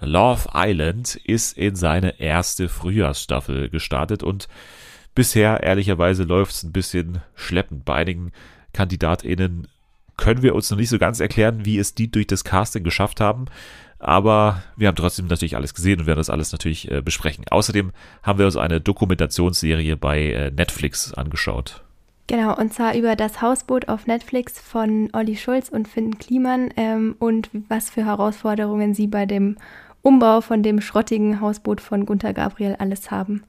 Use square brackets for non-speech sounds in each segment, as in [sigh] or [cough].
Love Island ist in seine erste Frühjahrsstaffel gestartet und bisher ehrlicherweise läuft es ein bisschen schleppend. Bei einigen KandidatInnen können wir uns noch nicht so ganz erklären, wie es die durch das Casting geschafft haben. Aber wir haben trotzdem natürlich alles gesehen und werden das alles natürlich äh, besprechen. Außerdem haben wir uns eine Dokumentationsserie bei äh, Netflix angeschaut. Genau, und zwar über das Hausboot auf Netflix von Olli Schulz und Finn Kliman ähm, und was für Herausforderungen sie bei dem Umbau von dem schrottigen Hausboot von Gunther Gabriel alles haben.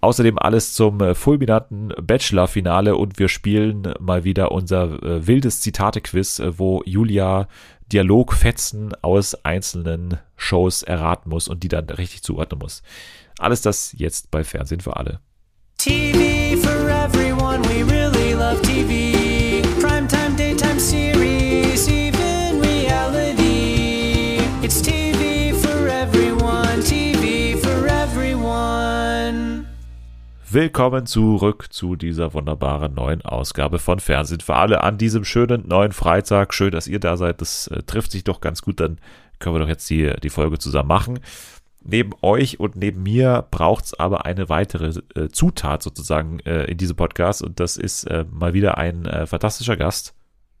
Außerdem alles zum äh, fulminanten Bachelor-Finale und wir spielen mal wieder unser äh, wildes Zitate-Quiz, äh, wo Julia Dialogfetzen aus einzelnen Shows erraten muss und die dann richtig zuordnen muss. Alles das jetzt bei Fernsehen für alle. TV for everyone, we really love TV. Willkommen zurück zu dieser wunderbaren neuen Ausgabe von Fernsehen für alle an diesem schönen neuen Freitag. Schön, dass ihr da seid. Das äh, trifft sich doch ganz gut. Dann können wir doch jetzt die, die Folge zusammen machen. Neben euch und neben mir braucht es aber eine weitere äh, Zutat sozusagen äh, in diesem Podcast und das ist äh, mal wieder ein äh, fantastischer Gast.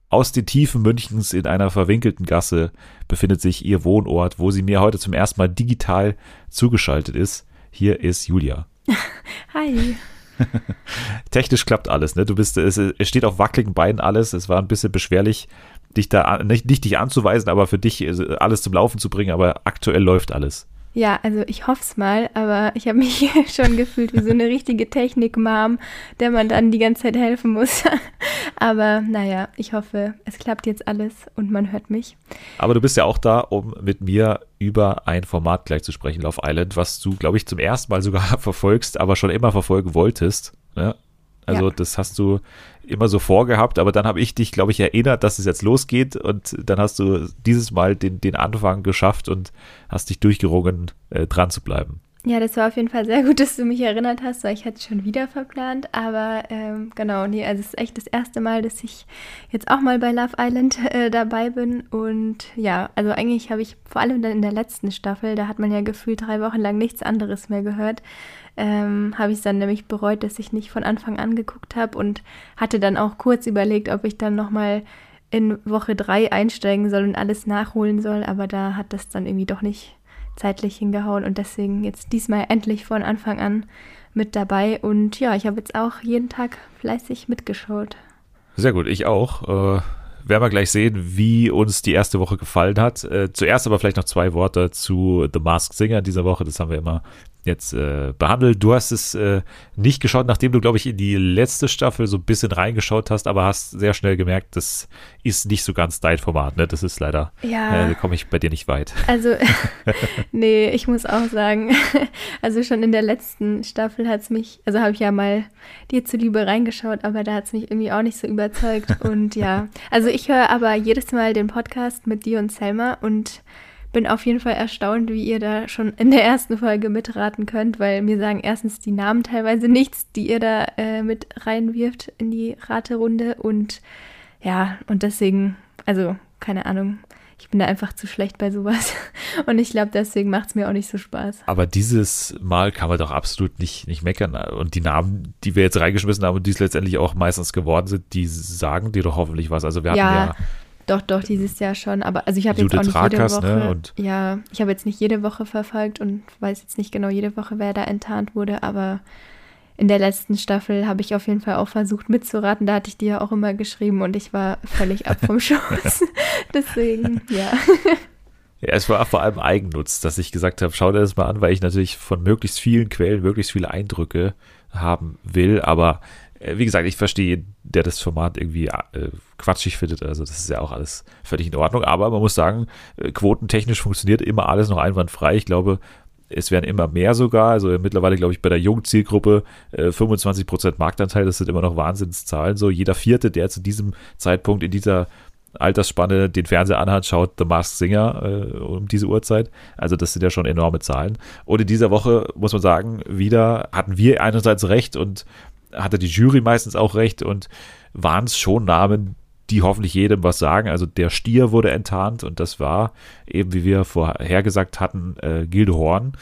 Aus den Tiefen Münchens in einer verwinkelten Gasse befindet sich ihr Wohnort, wo sie mir heute zum ersten Mal digital zugeschaltet ist. Hier ist Julia. [laughs] Hi. [laughs] Technisch klappt alles, ne? Du bist, es, es steht auf wackeligen Beinen alles. Es war ein bisschen beschwerlich, dich da nicht, nicht dich anzuweisen, aber für dich äh, alles zum Laufen zu bringen. Aber aktuell läuft alles. Ja, also ich hoffe es mal, aber ich habe mich [laughs] schon gefühlt wie so eine richtige Technik-Mom, der man dann die ganze Zeit helfen muss. [laughs] aber naja, ich hoffe, es klappt jetzt alles und man hört mich. Aber du bist ja auch da, um mit mir über ein Format gleich zu sprechen, Love Island, was du, glaube ich, zum ersten Mal sogar [laughs] verfolgst, aber schon immer verfolgen wolltest. Ne? Also ja. das hast du immer so vorgehabt, aber dann habe ich dich, glaube ich, erinnert, dass es jetzt losgeht und dann hast du dieses Mal den, den Anfang geschafft und hast dich durchgerungen, äh, dran zu bleiben. Ja, das war auf jeden Fall sehr gut, dass du mich erinnert hast, weil ich hatte schon wieder verplant. Aber ähm, genau, nee, also es ist echt das erste Mal, dass ich jetzt auch mal bei Love Island äh, dabei bin. Und ja, also eigentlich habe ich vor allem dann in der letzten Staffel, da hat man ja gefühlt drei Wochen lang nichts anderes mehr gehört, ähm, habe ich es dann nämlich bereut, dass ich nicht von Anfang an geguckt habe und hatte dann auch kurz überlegt, ob ich dann nochmal in Woche drei einsteigen soll und alles nachholen soll, aber da hat das dann irgendwie doch nicht zeitlich hingehauen und deswegen jetzt diesmal endlich von Anfang an mit dabei und ja, ich habe jetzt auch jeden Tag fleißig mitgeschaut. Sehr gut, ich auch. Äh, werden wir gleich sehen, wie uns die erste Woche gefallen hat. Äh, zuerst aber vielleicht noch zwei Worte zu The Masked Singer dieser Woche. Das haben wir immer jetzt äh, behandelt. Du hast es äh, nicht geschaut, nachdem du, glaube ich, in die letzte Staffel so ein bisschen reingeschaut hast, aber hast sehr schnell gemerkt, das ist nicht so ganz dein Format. Ne? Das ist leider, ja. äh, komme ich bei dir nicht weit. Also, [laughs] [laughs] nee, ich muss auch sagen, [laughs] also schon in der letzten Staffel hat es mich, also habe ich ja mal dir zuliebe reingeschaut, aber da hat es mich irgendwie auch nicht so überzeugt. Und ja, also ich höre aber jedes Mal den Podcast mit dir und Selma und bin auf jeden Fall erstaunt, wie ihr da schon in der ersten Folge mitraten könnt, weil mir sagen erstens die Namen teilweise nichts, die ihr da äh, mit reinwirft in die Raterunde und ja, und deswegen, also keine Ahnung, ich bin da einfach zu schlecht bei sowas. [laughs] Und ich glaube, deswegen macht es mir auch nicht so Spaß. Aber dieses Mal kann man doch absolut nicht, nicht meckern. Und die Namen, die wir jetzt reingeschmissen haben und die es letztendlich auch meistens geworden sind, die sagen dir doch hoffentlich was. Also wir hatten ja, ja doch, doch, dieses Jahr schon. Aber also ich habe jetzt auch nicht jede ne, Woche. Ne, ja, ich habe jetzt nicht jede Woche verfolgt und weiß jetzt nicht genau jede Woche, wer da enttarnt wurde, aber in der letzten Staffel habe ich auf jeden Fall auch versucht mitzuraten. Da hatte ich dir ja auch immer geschrieben und ich war völlig ab vom [laughs] Schuss. [laughs] Deswegen, ja. Ja, es war vor allem Eigennutz, dass ich gesagt habe, schau dir das mal an, weil ich natürlich von möglichst vielen Quellen möglichst viele Eindrücke haben will. Aber wie gesagt, ich verstehe, der das Format irgendwie äh, quatschig findet. Also das ist ja auch alles völlig in Ordnung. Aber man muss sagen, äh, quotentechnisch funktioniert immer alles noch einwandfrei. Ich glaube, es werden immer mehr sogar. Also mittlerweile, glaube ich, bei der jungen Zielgruppe äh, 25% Marktanteil. Das sind immer noch Wahnsinnszahlen. So jeder Vierte, der zu diesem Zeitpunkt in dieser Altersspanne den Fernseher anhat, schaut The Masked Singer äh, um diese Uhrzeit. Also das sind ja schon enorme Zahlen. Und in dieser Woche muss man sagen, wieder hatten wir einerseits recht und hatte die Jury meistens auch recht und waren es schon Namen, die hoffentlich jedem was sagen. Also der Stier wurde enttarnt und das war eben, wie wir vorhergesagt hatten, äh, Gilde Horn.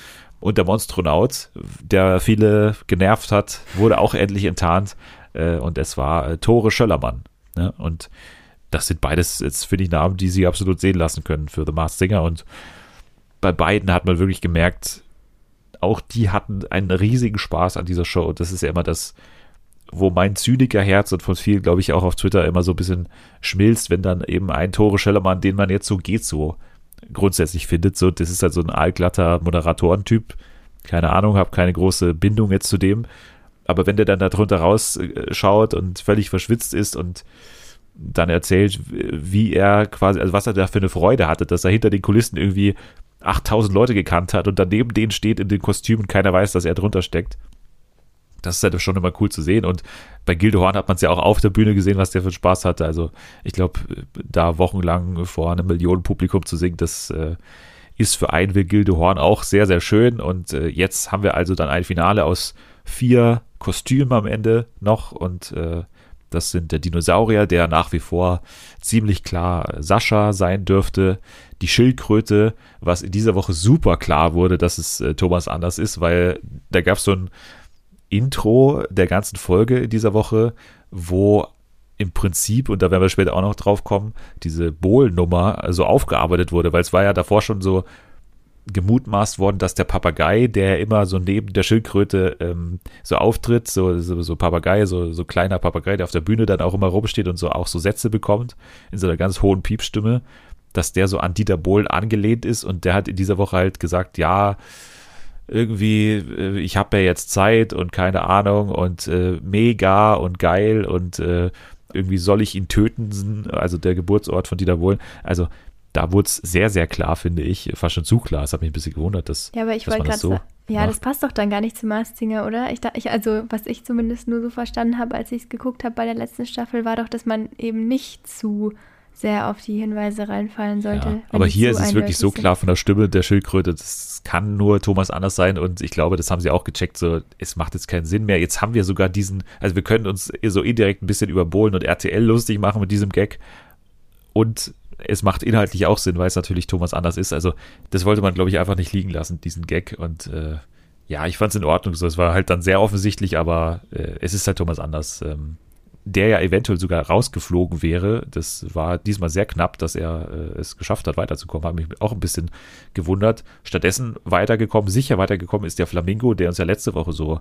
Und der Monstronaut, der viele genervt hat, wurde auch endlich enttarnt. Äh, und es war äh, Tore Schöllermann. Ne? Und das sind beides jetzt, finde ich, Namen, die sie absolut sehen lassen können für The Masked Singer. Und bei beiden hat man wirklich gemerkt, auch die hatten einen riesigen Spaß an dieser Show. Das ist ja immer das, wo mein Zynikerherz und von vielen, glaube ich, auch auf Twitter immer so ein bisschen schmilzt, wenn dann eben ein Tore Schellermann, den man jetzt so geht, so grundsätzlich findet. So, das ist halt so ein allglatter Moderatorentyp. Keine Ahnung, habe keine große Bindung jetzt zu dem. Aber wenn der dann da drunter rausschaut und völlig verschwitzt ist und dann erzählt, wie er quasi, also was er da für eine Freude hatte, dass er hinter den Kulissen irgendwie 8000 Leute gekannt hat und daneben denen steht in den Kostümen, keiner weiß, dass er drunter steckt. Das ist halt schon immer cool zu sehen. Und bei Gildehorn hat man es ja auch auf der Bühne gesehen, was der für Spaß hatte. Also ich glaube, da wochenlang vor einem Millionenpublikum zu singen, das äh, ist für einen wie Gildehorn auch sehr, sehr schön. Und äh, jetzt haben wir also dann ein Finale aus vier Kostümen am Ende noch. Und äh, das sind der Dinosaurier, der nach wie vor ziemlich klar Sascha sein dürfte. Die Schildkröte, was in dieser Woche super klar wurde, dass es äh, Thomas anders ist, weil da gab es so ein Intro der ganzen Folge in dieser Woche, wo im Prinzip, und da werden wir später auch noch drauf kommen, diese Bohl-Nummer so aufgearbeitet wurde, weil es war ja davor schon so gemutmaßt worden, dass der Papagei, der immer so neben der Schildkröte ähm, so auftritt, so, so, so Papagei, so, so kleiner Papagei, der auf der Bühne dann auch immer rumsteht und so auch so Sätze bekommt, in so einer ganz hohen Piepstimme, dass der so an Dieter Bohlen angelehnt ist. Und der hat in dieser Woche halt gesagt, ja, irgendwie, äh, ich habe ja jetzt Zeit und keine Ahnung und äh, mega und geil und äh, irgendwie soll ich ihn töten, also der Geburtsort von Dieter Bohlen. Also da wurde es sehr, sehr klar, finde ich, fast schon zu klar. Es hat mich ein bisschen gewundert, dass, ja, aber ich wollte gerade so ja, macht. das passt doch dann gar nicht zu Marstinger, oder? Ich, ich, also, was ich zumindest nur so verstanden habe, als ich es geguckt habe bei der letzten Staffel, war doch, dass man eben nicht zu sehr auf die Hinweise reinfallen sollte. Ja, aber hier ist es wirklich so sind. klar von der Stimme der Schildkröte, das kann nur Thomas Anders sein und ich glaube, das haben sie auch gecheckt, so, es macht jetzt keinen Sinn mehr. Jetzt haben wir sogar diesen, also wir können uns so indirekt ein bisschen über Bohlen und RTL lustig machen mit diesem Gag und es macht inhaltlich auch Sinn, weil es natürlich Thomas Anders ist. Also das wollte man, glaube ich, einfach nicht liegen lassen, diesen Gag und äh, ja, ich fand es in Ordnung so. Es war halt dann sehr offensichtlich, aber äh, es ist halt Thomas Anders. Ähm, der ja eventuell sogar rausgeflogen wäre. Das war diesmal sehr knapp, dass er äh, es geschafft hat, weiterzukommen. Hat mich auch ein bisschen gewundert. Stattdessen weitergekommen, sicher weitergekommen ist der Flamingo, der uns ja letzte Woche so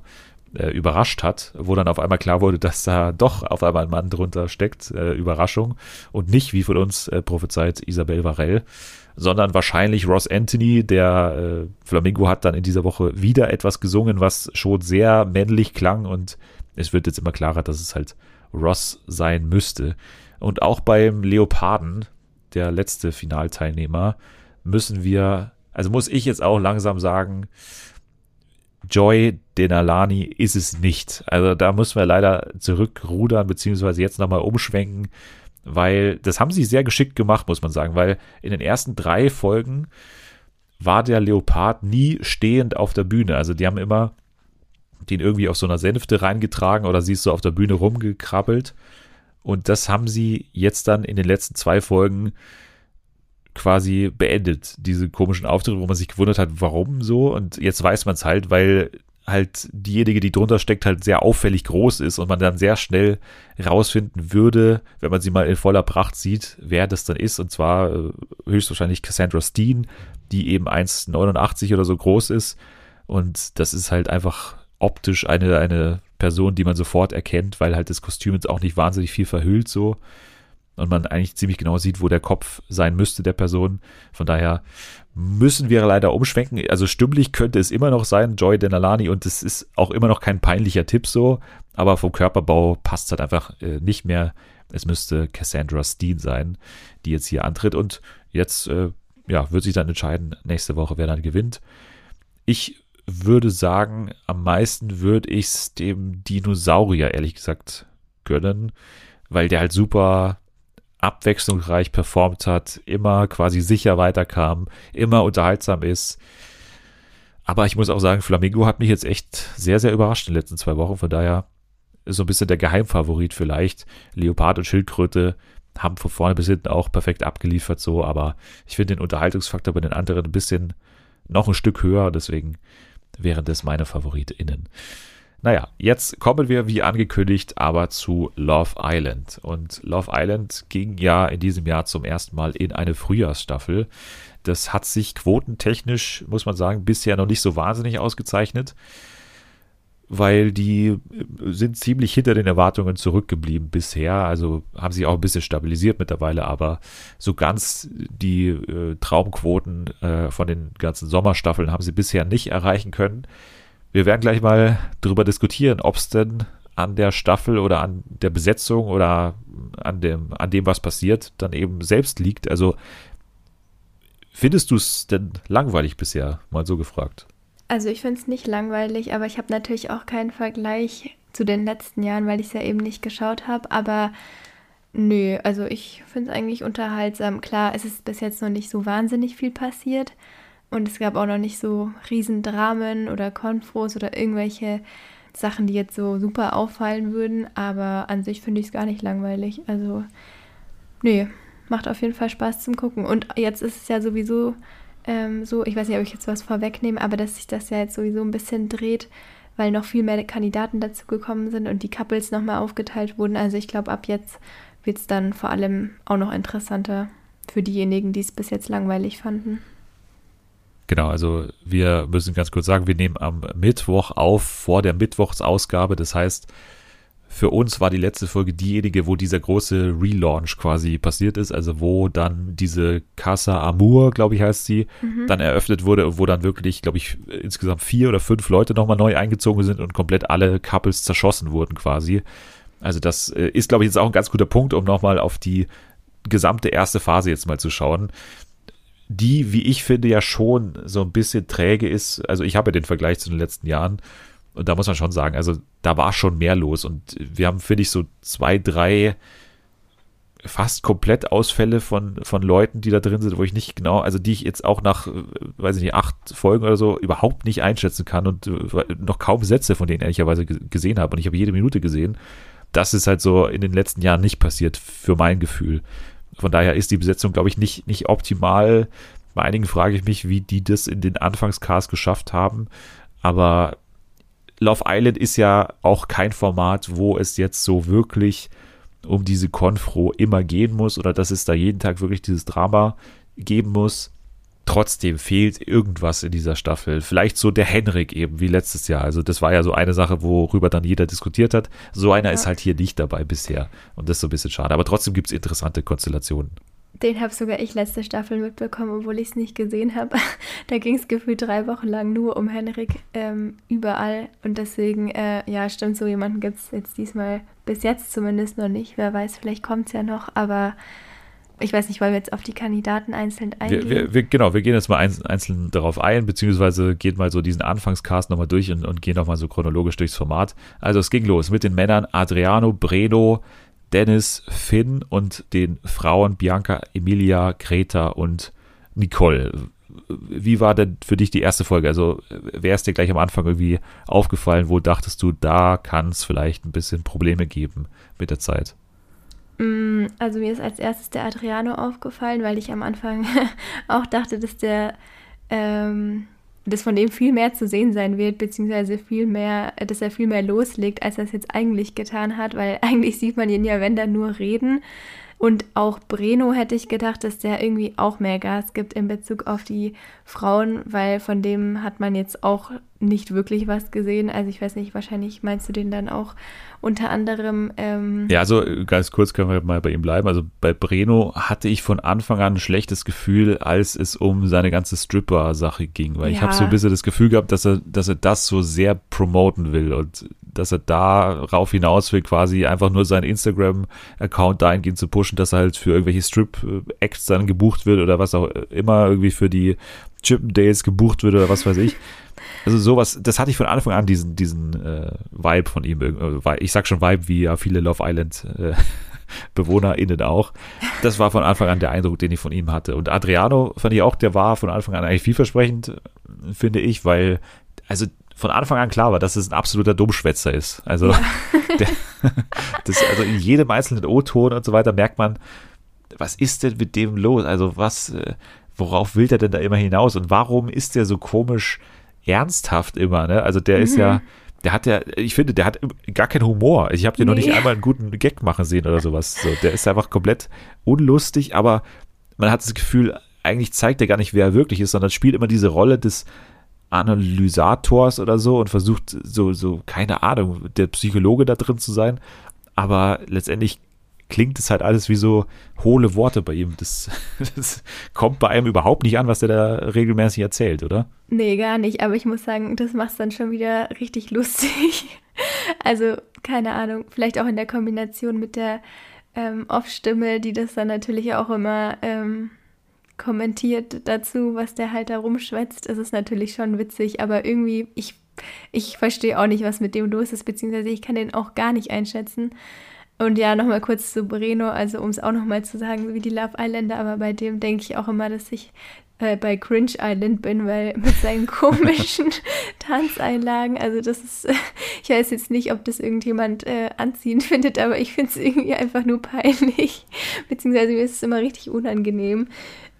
äh, überrascht hat, wo dann auf einmal klar wurde, dass da doch auf einmal ein Mann drunter steckt. Äh, Überraschung. Und nicht, wie von uns äh, prophezeit, Isabel Varell sondern wahrscheinlich Ross Anthony. Der äh, Flamingo hat dann in dieser Woche wieder etwas gesungen, was schon sehr männlich klang und es wird jetzt immer klarer, dass es halt Ross sein müsste. Und auch beim Leoparden, der letzte Finalteilnehmer, müssen wir, also muss ich jetzt auch langsam sagen, Joy Denalani ist es nicht. Also da müssen wir leider zurückrudern, beziehungsweise jetzt nochmal umschwenken, weil das haben sie sehr geschickt gemacht, muss man sagen, weil in den ersten drei Folgen war der Leopard nie stehend auf der Bühne. Also die haben immer den irgendwie auf so einer Sänfte reingetragen oder siehst du auf der Bühne rumgekrabbelt. Und das haben sie jetzt dann in den letzten zwei Folgen quasi beendet, diese komischen Auftritte, wo man sich gewundert hat, warum so. Und jetzt weiß man es halt, weil halt diejenige, die drunter steckt, halt sehr auffällig groß ist und man dann sehr schnell rausfinden würde, wenn man sie mal in voller Pracht sieht, wer das dann ist. Und zwar äh, höchstwahrscheinlich Cassandra Steen, die eben 1,89 oder so groß ist. Und das ist halt einfach optisch eine, eine Person, die man sofort erkennt, weil halt das Kostüm jetzt auch nicht wahnsinnig viel verhüllt so und man eigentlich ziemlich genau sieht, wo der Kopf sein müsste der Person. Von daher müssen wir leider umschwenken. Also stimmlich könnte es immer noch sein, Joy Denalani, und es ist auch immer noch kein peinlicher Tipp so, aber vom Körperbau passt es halt einfach äh, nicht mehr. Es müsste Cassandra Steen sein, die jetzt hier antritt und jetzt äh, ja, wird sich dann entscheiden nächste Woche, wer dann gewinnt. Ich würde sagen, am meisten würde ich es dem Dinosaurier, ehrlich gesagt, gönnen, weil der halt super abwechslungsreich performt hat, immer quasi sicher weiterkam, immer unterhaltsam ist. Aber ich muss auch sagen, Flamingo hat mich jetzt echt sehr, sehr überrascht in den letzten zwei Wochen. Von daher ist so ein bisschen der Geheimfavorit vielleicht. Leopard und Schildkröte, haben von vorne bis hinten auch perfekt abgeliefert, so, aber ich finde den Unterhaltungsfaktor bei den anderen ein bisschen noch ein Stück höher, deswegen wären das meine FavoritInnen. Naja, jetzt kommen wir wie angekündigt aber zu Love Island. Und Love Island ging ja in diesem Jahr zum ersten Mal in eine Frühjahrsstaffel. Das hat sich quotentechnisch, muss man sagen, bisher noch nicht so wahnsinnig ausgezeichnet weil die äh, sind ziemlich hinter den Erwartungen zurückgeblieben bisher. Also haben sich auch ein bisschen stabilisiert mittlerweile, aber so ganz die äh, Traumquoten äh, von den ganzen Sommerstaffeln haben sie bisher nicht erreichen können. Wir werden gleich mal darüber diskutieren, ob es denn an der Staffel oder an der Besetzung oder an dem, an dem, was passiert, dann eben selbst liegt. Also findest du es denn langweilig bisher? Mal so gefragt. Also ich finde es nicht langweilig, aber ich habe natürlich auch keinen Vergleich zu den letzten Jahren, weil ich es ja eben nicht geschaut habe. Aber nö, also ich finde es eigentlich unterhaltsam. Klar, es ist bis jetzt noch nicht so wahnsinnig viel passiert und es gab auch noch nicht so Riesendramen oder Konfros oder irgendwelche Sachen, die jetzt so super auffallen würden. Aber an sich finde ich es gar nicht langweilig. Also nö, macht auf jeden Fall Spaß zum Gucken. Und jetzt ist es ja sowieso ähm, so, ich weiß nicht, ob ich jetzt was vorwegnehme, aber dass sich das ja jetzt sowieso ein bisschen dreht, weil noch viel mehr Kandidaten dazu gekommen sind und die Couples nochmal aufgeteilt wurden. Also ich glaube, ab jetzt wird es dann vor allem auch noch interessanter für diejenigen, die es bis jetzt langweilig fanden. Genau, also wir müssen ganz kurz sagen, wir nehmen am Mittwoch auf vor der Mittwochsausgabe. Das heißt, für uns war die letzte Folge diejenige, wo dieser große Relaunch quasi passiert ist, also wo dann diese Casa Amour, glaube ich, heißt sie, mhm. dann eröffnet wurde und wo dann wirklich, glaube ich, insgesamt vier oder fünf Leute nochmal neu eingezogen sind und komplett alle Couples zerschossen wurden quasi. Also das äh, ist, glaube ich, jetzt auch ein ganz guter Punkt, um nochmal auf die gesamte erste Phase jetzt mal zu schauen die, wie ich finde, ja schon so ein bisschen träge ist. Also ich habe ja den Vergleich zu den letzten Jahren und da muss man schon sagen, also da war schon mehr los. Und wir haben, finde ich, so zwei, drei fast komplett Ausfälle von, von Leuten, die da drin sind, wo ich nicht genau, also die ich jetzt auch nach, weiß ich nicht, acht Folgen oder so überhaupt nicht einschätzen kann und äh, noch kaum Sätze von denen ehrlicherweise gesehen habe. Und ich habe jede Minute gesehen. Das ist halt so in den letzten Jahren nicht passiert, für mein Gefühl. Von daher ist die Besetzung, glaube ich, nicht, nicht optimal. Bei einigen frage ich mich, wie die das in den Anfangscast geschafft haben. Aber Love Island ist ja auch kein Format, wo es jetzt so wirklich um diese Konfro immer gehen muss oder dass es da jeden Tag wirklich dieses Drama geben muss. Trotzdem fehlt irgendwas in dieser Staffel. Vielleicht so der Henrik eben, wie letztes Jahr. Also das war ja so eine Sache, worüber dann jeder diskutiert hat. So einer ja. ist halt hier nicht dabei bisher. Und das ist so ein bisschen schade. Aber trotzdem gibt es interessante Konstellationen. Den habe sogar ich letzte Staffel mitbekommen, obwohl ich es nicht gesehen habe. [laughs] da ging es gefühlt drei Wochen lang nur um Henrik ähm, überall. Und deswegen, äh, ja, stimmt, so jemanden gibt es jetzt diesmal bis jetzt zumindest noch nicht. Wer weiß, vielleicht kommt es ja noch, aber ich weiß nicht, wollen wir jetzt auf die Kandidaten einzeln eingehen? Wir, wir, genau, wir gehen jetzt mal einzeln darauf ein, beziehungsweise gehen mal so diesen Anfangscast nochmal durch und, und gehen nochmal so chronologisch durchs Format. Also es ging los mit den Männern Adriano, Breno, Dennis, Finn und den Frauen Bianca, Emilia, Greta und Nicole. Wie war denn für dich die erste Folge? Also, wäre es dir gleich am Anfang irgendwie aufgefallen, wo dachtest du, da kann es vielleicht ein bisschen Probleme geben mit der Zeit? Mm, also, mir ist als erstes der Adriano aufgefallen, weil ich am Anfang [laughs] auch dachte, dass der ähm, dass von dem viel mehr zu sehen sein wird, beziehungsweise viel mehr, dass er viel mehr loslegt, als er es jetzt eigentlich getan hat, weil [laughs] eigentlich sieht man ihn ja, wenn da nur reden. Und auch Breno hätte ich gedacht, dass der irgendwie auch mehr Gas gibt in Bezug auf die Frauen, weil von dem hat man jetzt auch nicht wirklich was gesehen. Also ich weiß nicht, wahrscheinlich meinst du den dann auch unter anderem. Ähm ja, also ganz kurz können wir mal bei ihm bleiben. Also bei Breno hatte ich von Anfang an ein schlechtes Gefühl, als es um seine ganze Stripper-Sache ging, weil ja. ich habe so ein bisschen das Gefühl gehabt, dass er, dass er das so sehr promoten will und dass er darauf hinaus will, quasi einfach nur seinen Instagram-Account dahingehend zu pushen, dass er halt für irgendwelche Strip-Acts dann gebucht wird oder was auch immer irgendwie für die Chippendales gebucht wird oder was weiß ich. Also sowas, das hatte ich von Anfang an, diesen, diesen äh, Vibe von ihm. Äh, ich sag schon Vibe, wie ja viele Love Island äh, [laughs] BewohnerInnen auch. Das war von Anfang an der Eindruck, den ich von ihm hatte. Und Adriano fand ich auch, der war von Anfang an eigentlich vielversprechend, finde ich, weil, also von Anfang an klar war, dass es ein absoluter Dummschwätzer ist. Also, ja. [laughs] der, das, also in jedem einzelnen O-Ton und so weiter merkt man, was ist denn mit dem los? Also was, äh, worauf will der denn da immer hinaus? Und warum ist der so komisch ernsthaft immer? Ne? Also der mhm. ist ja, mhm. der hat ja, ich finde, der hat gar keinen Humor. Ich habe den nee. noch nicht einmal einen guten Gag machen sehen oder sowas. So, der ist einfach komplett unlustig, aber man hat das Gefühl, eigentlich zeigt er gar nicht, wer er wirklich ist, sondern spielt immer diese Rolle des Analysators oder so und versucht so, so, keine Ahnung, der Psychologe da drin zu sein. Aber letztendlich klingt es halt alles wie so hohle Worte bei ihm. Das, [laughs] das, kommt bei einem überhaupt nicht an, was der da regelmäßig erzählt, oder? Nee, gar nicht. Aber ich muss sagen, das macht es dann schon wieder richtig lustig. [laughs] Also, keine Ahnung, vielleicht auch in der Kombination mit der ähm, Off-Stimme, die das dann natürlich auch immer ähm, kommentiert dazu, was der halt da rumschwätzt. Es ist natürlich schon witzig, aber irgendwie, ich, ich verstehe auch nicht, was mit dem los ist, beziehungsweise ich kann den auch gar nicht einschätzen. Und ja, nochmal kurz zu Breno, also um es auch nochmal zu sagen, wie die Love Islander, aber bei dem denke ich auch immer, dass ich äh, bei Cringe Island bin, weil mit seinen komischen [laughs] Tanzeinlagen, also das ist, [laughs] ich weiß jetzt nicht, ob das irgendjemand äh, anziehend findet, aber ich finde es irgendwie einfach nur peinlich, [laughs] beziehungsweise mir ist es immer richtig unangenehm.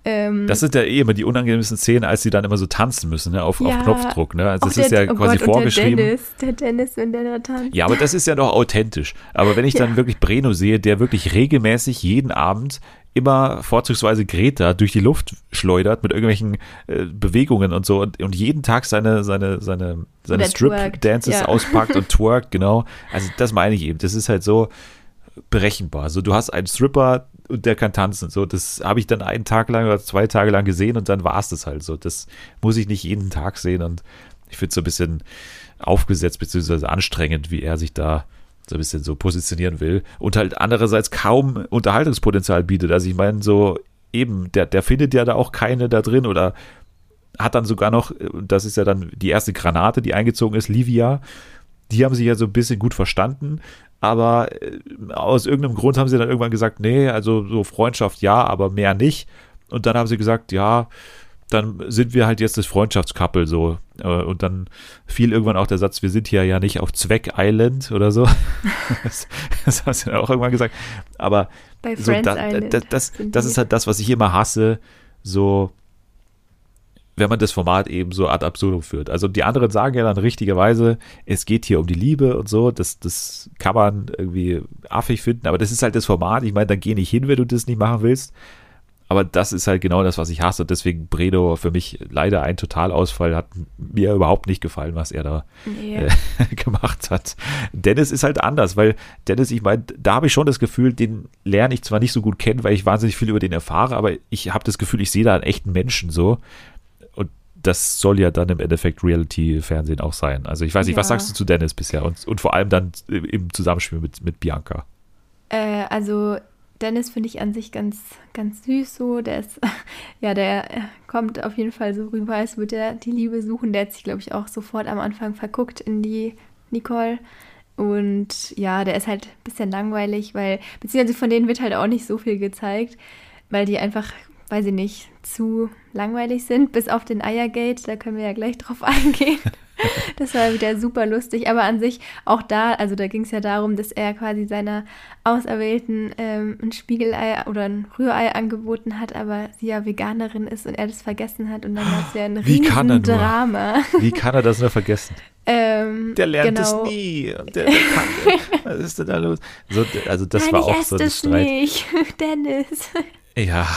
Ähm, das sind ja eh immer die unangenehmsten Szenen, als sie dann immer so tanzen müssen, ne, auf, ja, auf Knopfdruck. Ne? Also das ist ja oh quasi Gott, vorgeschrieben. Der Dennis, der Dennis, wenn der da tanzt. Ja, aber das ist ja doch authentisch. Aber wenn ich ja. dann wirklich Breno sehe, der wirklich regelmäßig jeden Abend immer vorzugsweise Greta durch die Luft schleudert mit irgendwelchen äh, Bewegungen und so und, und, jeden Tag seine, seine, seine, seine Strip-Dances ja. auspackt und [laughs] twerkt, genau. Also das meine ich eben. Das ist halt so berechenbar. So, du hast einen Stripper, und der kann tanzen. So, das habe ich dann einen Tag lang oder zwei Tage lang gesehen und dann war es das halt so. Das muss ich nicht jeden Tag sehen und ich finde es so ein bisschen aufgesetzt bzw. anstrengend, wie er sich da so ein bisschen so positionieren will und halt andererseits kaum Unterhaltungspotenzial bietet. Also ich meine, so eben, der, der findet ja da auch keine da drin oder hat dann sogar noch, das ist ja dann die erste Granate, die eingezogen ist, Livia, die haben sich ja so ein bisschen gut verstanden, aber äh, aus irgendeinem Grund haben sie dann irgendwann gesagt, nee, also so Freundschaft ja, aber mehr nicht. Und dann haben sie gesagt, ja, dann sind wir halt jetzt das Freundschaftscouple so. Äh, und dann fiel irgendwann auch der Satz, wir sind hier ja nicht auf Zweck Island oder so. [laughs] das, das haben sie dann auch irgendwann gesagt. Aber so, da, das, das, das ist halt das, was ich immer hasse. So, wenn man das Format eben so ad absurdum führt. Also die anderen sagen ja dann richtigerweise, es geht hier um die Liebe und so, das, das kann man irgendwie affig finden, aber das ist halt das Format. Ich meine, dann geh nicht hin, wenn du das nicht machen willst. Aber das ist halt genau das, was ich hasse. Und deswegen Bredo für mich leider ein Totalausfall. Hat mir überhaupt nicht gefallen, was er da nee. äh, [laughs] gemacht hat. Dennis ist halt anders, weil Dennis, ich meine, da habe ich schon das Gefühl, den lerne ich zwar nicht so gut kennen, weil ich wahnsinnig viel über den erfahre, aber ich habe das Gefühl, ich sehe da einen echten Menschen so das soll ja dann im Endeffekt Reality-Fernsehen auch sein. Also ich weiß nicht, ja. was sagst du zu Dennis bisher und, und vor allem dann im Zusammenspiel mit, mit Bianca? Äh, also Dennis finde ich an sich ganz, ganz süß so. Der ist, [laughs] ja, der kommt auf jeden Fall so rüber, als würde er die Liebe suchen. Der hat sich, glaube ich, auch sofort am Anfang verguckt in die Nicole. Und ja, der ist halt ein bisschen langweilig, weil, beziehungsweise von denen wird halt auch nicht so viel gezeigt, weil die einfach weiß ich nicht, zu langweilig sind, bis auf den Eiergate, da können wir ja gleich drauf [laughs] eingehen. Das war wieder super lustig, aber an sich auch da, also da ging es ja darum, dass er quasi seiner Auserwählten ähm, ein Spiegelei oder ein Rührei angeboten hat, aber sie ja Veganerin ist und er das vergessen hat und dann war es ja ein Wie riesen Drama. Wie kann er das nur vergessen? Ähm, der lernt genau. es nie. Der, der kann, was ist denn da los? So, also das Nein, war auch so ein Streit. Nicht, [laughs] Dennis. Ja.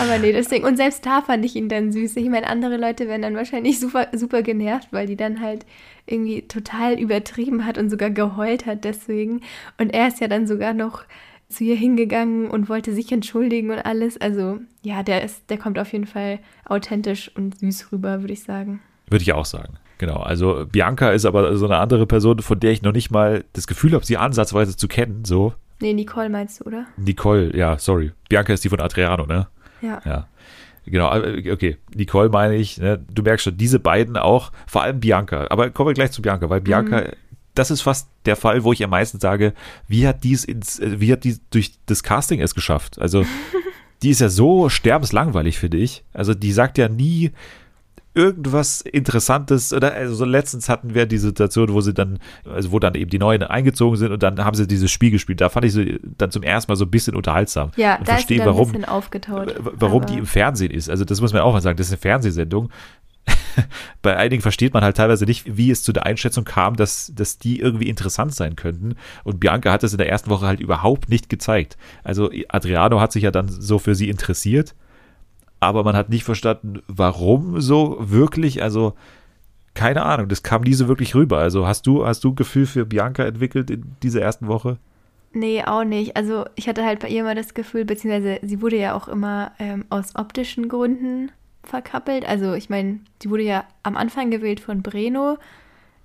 Aber nee, deswegen, und selbst da fand ich ihn dann süß. Ich meine, andere Leute wären dann wahrscheinlich super, super genervt, weil die dann halt irgendwie total übertrieben hat und sogar geheult hat deswegen. Und er ist ja dann sogar noch zu ihr hingegangen und wollte sich entschuldigen und alles. Also ja, der ist, der kommt auf jeden Fall authentisch und süß rüber, würde ich sagen. Würde ich auch sagen. Genau, also Bianca ist aber so eine andere Person, von der ich noch nicht mal das Gefühl habe, sie ansatzweise zu kennen. So, Nee, Nicole meinst du, oder? Nicole, ja, sorry. Bianca ist die von Adriano, ne? Ja. Ja. Genau, okay. Nicole meine ich, ne? du merkst schon, diese beiden auch, vor allem Bianca. Aber kommen wir gleich zu Bianca, weil Bianca, mhm. das ist fast der Fall, wo ich am meisten sage, wie hat dies ins, äh, wie hat die durch das Casting es geschafft? Also, [laughs] die ist ja so sterbenslangweilig, finde ich. Also, die sagt ja nie irgendwas Interessantes oder also so letztens hatten wir die Situation, wo sie dann, also wo dann eben die Neuen eingezogen sind und dann haben sie dieses Spiel gespielt. Da fand ich sie dann zum ersten Mal so ein bisschen unterhaltsam. Ja, und da verstehe, ist warum, ein bisschen aufgetaut. warum die im Fernsehen ist. Also das muss man auch mal sagen, das ist eine Fernsehsendung. [laughs] Bei einigen versteht man halt teilweise nicht, wie es zu der Einschätzung kam, dass, dass die irgendwie interessant sein könnten. Und Bianca hat es in der ersten Woche halt überhaupt nicht gezeigt. Also Adriano hat sich ja dann so für sie interessiert aber man hat nicht verstanden, warum so wirklich, also keine Ahnung, das kam nie so wirklich rüber. Also hast du, hast du ein Gefühl für Bianca entwickelt in dieser ersten Woche? Nee, auch nicht. Also ich hatte halt bei ihr immer das Gefühl, beziehungsweise sie wurde ja auch immer ähm, aus optischen Gründen verkappelt. Also ich meine, sie wurde ja am Anfang gewählt von Breno,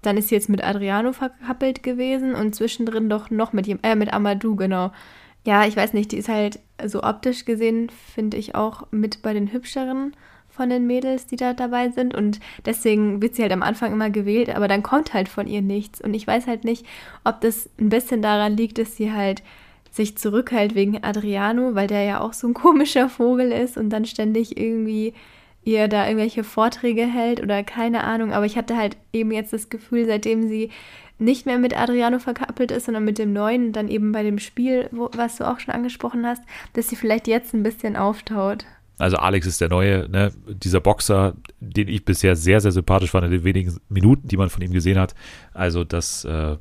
dann ist sie jetzt mit Adriano verkappelt gewesen und zwischendrin doch noch mit, äh, mit Amadou, genau ja, ich weiß nicht, die ist halt so optisch gesehen, finde ich auch mit bei den hübscheren von den Mädels, die da dabei sind. Und deswegen wird sie halt am Anfang immer gewählt, aber dann kommt halt von ihr nichts. Und ich weiß halt nicht, ob das ein bisschen daran liegt, dass sie halt sich zurückhält wegen Adriano, weil der ja auch so ein komischer Vogel ist und dann ständig irgendwie ihr da irgendwelche Vorträge hält oder keine Ahnung. Aber ich hatte halt eben jetzt das Gefühl, seitdem sie nicht mehr mit Adriano verkappelt ist, sondern mit dem neuen, dann eben bei dem Spiel, wo, was du auch schon angesprochen hast, dass sie vielleicht jetzt ein bisschen auftaut. Also Alex ist der neue, ne, dieser Boxer, den ich bisher sehr, sehr sympathisch fand in den wenigen Minuten, die man von ihm gesehen hat. Also das äh,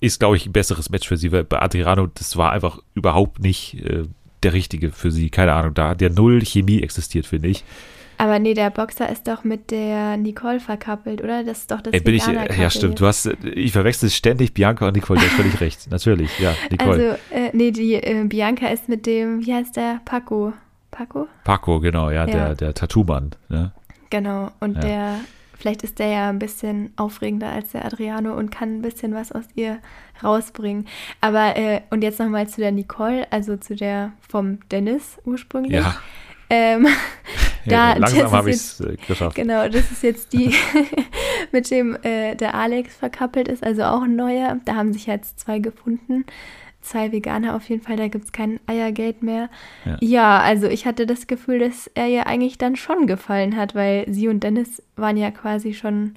ist, glaube ich, ein besseres Match für sie, weil bei Adriano, das war einfach überhaupt nicht äh, der richtige für sie. Keine Ahnung, da der Null Chemie existiert, finde ich. Aber nee, der Boxer ist doch mit der Nicole verkappelt, oder? Das ist doch das Ey, bin ich, Ja, stimmt. Du hast, ich verwechsel ständig Bianca und Nicole. Du hast völlig recht. Natürlich, ja, Nicole. Also, äh, nee, die äh, Bianca ist mit dem, wie heißt der? Paco. Paco? Paco, genau, ja, ja. der, der Tattoo-Mann. Ne? Genau, und ja. der, vielleicht ist der ja ein bisschen aufregender als der Adriano und kann ein bisschen was aus ihr rausbringen. Aber, äh, und jetzt nochmal zu der Nicole, also zu der vom Dennis ursprünglich. Ja. Ähm, [laughs] da, ja, langsam habe ich es äh, geschafft. Genau, das ist jetzt die, [laughs] mit dem äh, der Alex verkappelt ist, also auch ein neuer. Da haben sich jetzt zwei gefunden. Zwei Veganer auf jeden Fall, da gibt es kein Eiergate mehr. Ja. ja, also ich hatte das Gefühl, dass er ihr eigentlich dann schon gefallen hat, weil sie und Dennis waren ja quasi schon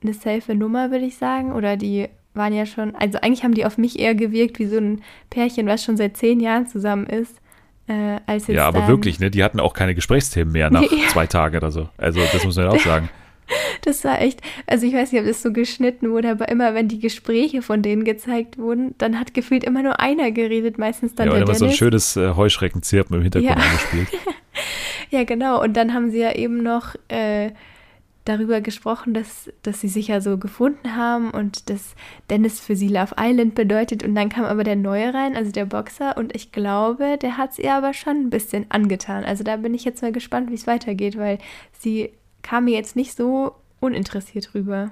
eine safe Nummer, würde ich sagen. Oder die waren ja schon, also eigentlich haben die auf mich eher gewirkt wie so ein Pärchen, was schon seit zehn Jahren zusammen ist. Äh, als jetzt ja, aber wirklich, ne? Die hatten auch keine Gesprächsthemen mehr nach [laughs] nee. zwei Tagen oder so. Also, das muss man ja auch sagen. [laughs] Das war echt, also ich weiß nicht, ob das so geschnitten wurde, aber immer, wenn die Gespräche von denen gezeigt wurden, dann hat gefühlt immer nur einer geredet, meistens dann ja, der Dennis. so ein schönes äh, Heuschreckenzirpen im Hintergrund ja. angespielt. [laughs] ja, genau. Und dann haben sie ja eben noch äh, darüber gesprochen, dass, dass sie sich ja so gefunden haben und dass Dennis für sie Love Island bedeutet. Und dann kam aber der Neue rein, also der Boxer. Und ich glaube, der hat sie aber schon ein bisschen angetan. Also da bin ich jetzt mal gespannt, wie es weitergeht, weil sie kam mir jetzt nicht so uninteressiert rüber.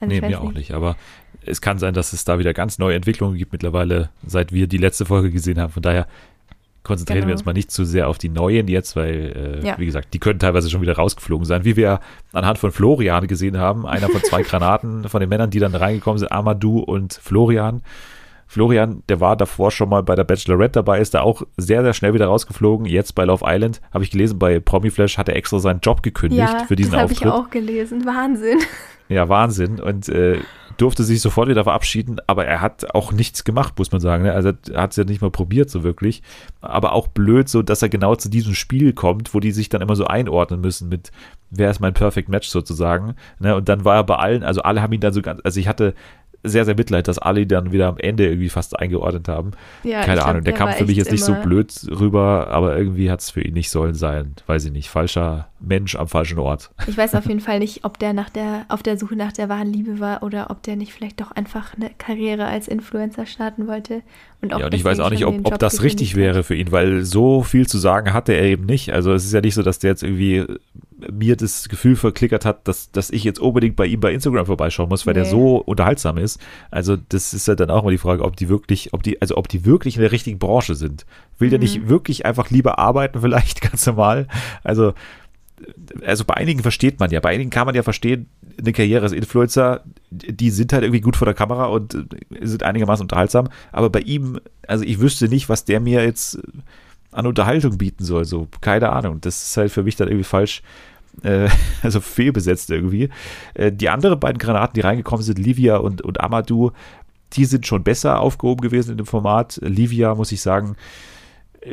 Also nee, mir nicht. auch nicht. Aber es kann sein, dass es da wieder ganz neue Entwicklungen gibt mittlerweile, seit wir die letzte Folge gesehen haben. Von daher konzentrieren genau. wir uns mal nicht zu sehr auf die neuen jetzt, weil, äh, ja. wie gesagt, die können teilweise schon wieder rausgeflogen sein, wie wir anhand von Florian gesehen haben. Einer von zwei [laughs] Granaten von den Männern, die dann reingekommen sind, Amadou und Florian. Florian, der war davor schon mal bei der Bachelorette dabei, ist da auch sehr, sehr schnell wieder rausgeflogen. Jetzt bei Love Island, habe ich gelesen, bei Promiflash hat er extra seinen Job gekündigt ja, für diesen das Auftritt. Das habe ich auch gelesen. Wahnsinn. [laughs] Ja, Wahnsinn. Und äh, durfte sich sofort wieder verabschieden, aber er hat auch nichts gemacht, muss man sagen. Ne? Also er hat es ja nicht mal probiert, so wirklich. Aber auch blöd, so dass er genau zu diesem Spiel kommt, wo die sich dann immer so einordnen müssen mit, wer ist mein Perfect Match sozusagen. Ne? Und dann war er bei allen, also alle haben ihn dann so ganz, also ich hatte sehr, sehr Mitleid, dass alle dann wieder am Ende irgendwie fast eingeordnet haben. Ja, Keine Ahnung, der, der kam für mich jetzt nicht so blöd rüber, aber irgendwie hat es für ihn nicht sollen sein. Weiß ich nicht. Falscher Mensch am falschen Ort. Ich weiß auf jeden Fall nicht, ob der nach der, auf der Suche nach der wahren Liebe war oder ob der nicht vielleicht doch einfach eine Karriere als Influencer starten wollte. Und ja, und ich weiß auch nicht, ob, ob das richtig wäre für ihn, weil so viel zu sagen hatte er eben nicht. Also es ist ja nicht so, dass der jetzt irgendwie mir das Gefühl verklickert hat, dass, dass ich jetzt unbedingt bei ihm bei Instagram vorbeischauen muss, weil nee. der so unterhaltsam ist. Also das ist ja dann auch mal die Frage, ob die wirklich, ob die, also ob die wirklich in der richtigen Branche sind. Will mhm. der nicht wirklich einfach lieber arbeiten, vielleicht [laughs] ganz normal? Also also bei einigen versteht man ja, bei einigen kann man ja verstehen, eine Karriere als Influencer, die sind halt irgendwie gut vor der Kamera und sind einigermaßen unterhaltsam, aber bei ihm, also ich wüsste nicht, was der mir jetzt an Unterhaltung bieten soll, so, keine Ahnung, das ist halt für mich dann irgendwie falsch, Äh, [laughs] also fehlbesetzt irgendwie. Äh, die anderen beiden Granaten, die reingekommen sind, Livia und, und Amadou, die sind schon besser aufgehoben gewesen in dem Format. Livia, muss ich sagen,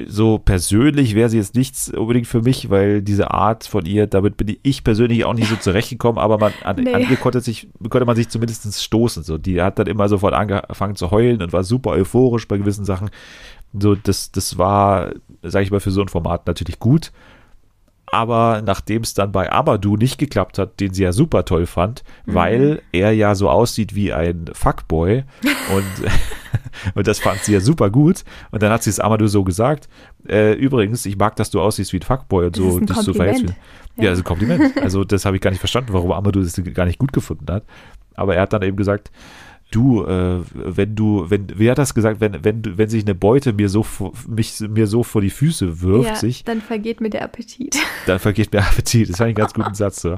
so persönlich wäre sie jetzt nichts unbedingt für mich, weil diese Art von ihr, damit bin ich persönlich auch nicht so zurechtgekommen, aber man, an, nee. an ihr konnte, sich, konnte man sich zumindest stoßen. So. Die hat dann immer sofort angefangen zu heulen und war super euphorisch bei gewissen Sachen. So, das, das war, sage ich mal, für so ein Format natürlich gut. Aber nachdem es dann bei Amadou nicht geklappt hat, den sie ja super toll fand, mhm. weil er ja so aussieht wie ein Fuckboy [laughs] und, [laughs] und das fand sie ja super gut. Und dann hat sie es Amadou so gesagt, äh, übrigens, ich mag, dass du aussiehst wie ein Fuckboy und so, dich so verhältst. Ja, ja, das ist ein Kompliment. Also das habe ich gar nicht verstanden, warum Amadou das gar nicht gut gefunden hat. Aber er hat dann eben gesagt, du, äh, wenn du, wenn, wer hat das gesagt, wenn, wenn, wenn sich eine Beute mir so, mich, mir so vor die Füße wirft, ja, sich, dann vergeht mir der Appetit. [laughs] Dann vergeht mir Appetit. Das war ein ganz guten [laughs] Satz. So.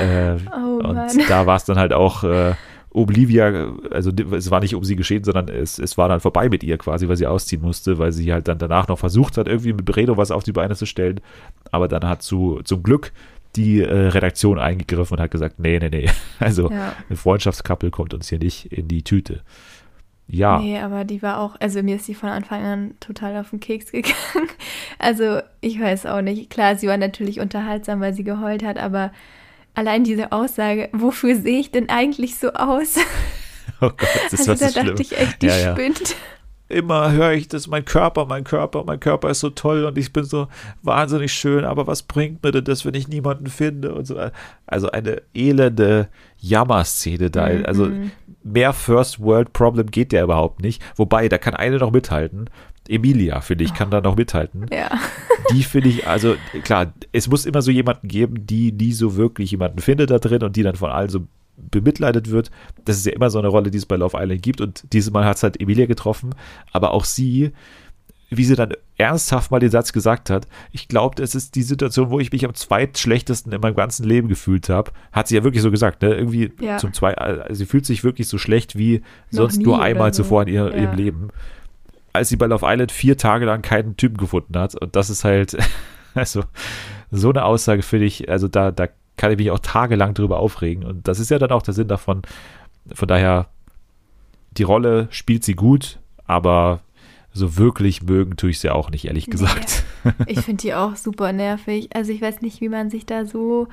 Äh, oh, und Mann. da war es dann halt auch, äh, um Livia, also es war nicht um sie geschehen, sondern es, es war dann vorbei mit ihr quasi, weil sie ausziehen musste, weil sie halt dann danach noch versucht hat, irgendwie mit Bredo was auf die Beine zu stellen. Aber dann hat zu, zum Glück die äh, Redaktion eingegriffen und hat gesagt, nee, nee, nee. [laughs] Also ja. eine Freundschaftskappel kommt uns hier nicht in die Tüte. Ja. Nee, aber die war auch, also mir ist die von Anfang an total auf den Keks [laughs] gegangen. Also ich weiß auch nicht. Klar, sie war natürlich unterhaltsam, weil sie geheult hat, aber allein diese Aussage, wofür sehe ich denn eigentlich so aus? [laughs] Oh Gott, das also ist da dachte schlimm. ich echt, die ja, spinnt. Ja immer höre ich das, mein Körper, mein Körper, mein Körper ist so toll und ich bin so wahnsinnig schön, aber was bringt mir denn das, wenn ich niemanden finde und so. Also eine elende Jammerszene da. Mhm. Also mehr First World Problem geht der überhaupt nicht. Wobei, da kann eine noch mithalten. Emilia, finde ich, kann da noch mithalten. Ja. [laughs] Die finde ich, also klar, es muss immer so jemanden geben, die nie so wirklich jemanden findet da drin und die dann von allen so bemitleidet wird. Das ist ja immer so eine Rolle, die es bei Love Island gibt. Und dieses Mal hat es halt Emilia getroffen. Aber auch sie, wie sie dann ernsthaft mal den Satz gesagt hat, ich glaube, es ist die Situation, wo ich mich am zweitschlechtesten in meinem ganzen Leben gefühlt habe, hat sie ja wirklich so gesagt, ne? Irgendwie ja. zum zwei, also sie fühlt sich wirklich so schlecht wie Noch sonst nur einmal so. zuvor in ihr, ja. ihrem Leben. Als sie bei Love Island vier Tage lang keinen Typen gefunden hat. Und das ist halt, [laughs] also, so eine Aussage finde ich, also da, da kann ich mich auch tagelang drüber aufregen. Und das ist ja dann auch der Sinn davon. Von daher, die Rolle spielt sie gut, aber so wirklich mögen tue ich sie auch nicht, ehrlich gesagt. Nee, [laughs] ich finde die auch super nervig. Also ich weiß nicht, wie man sich da so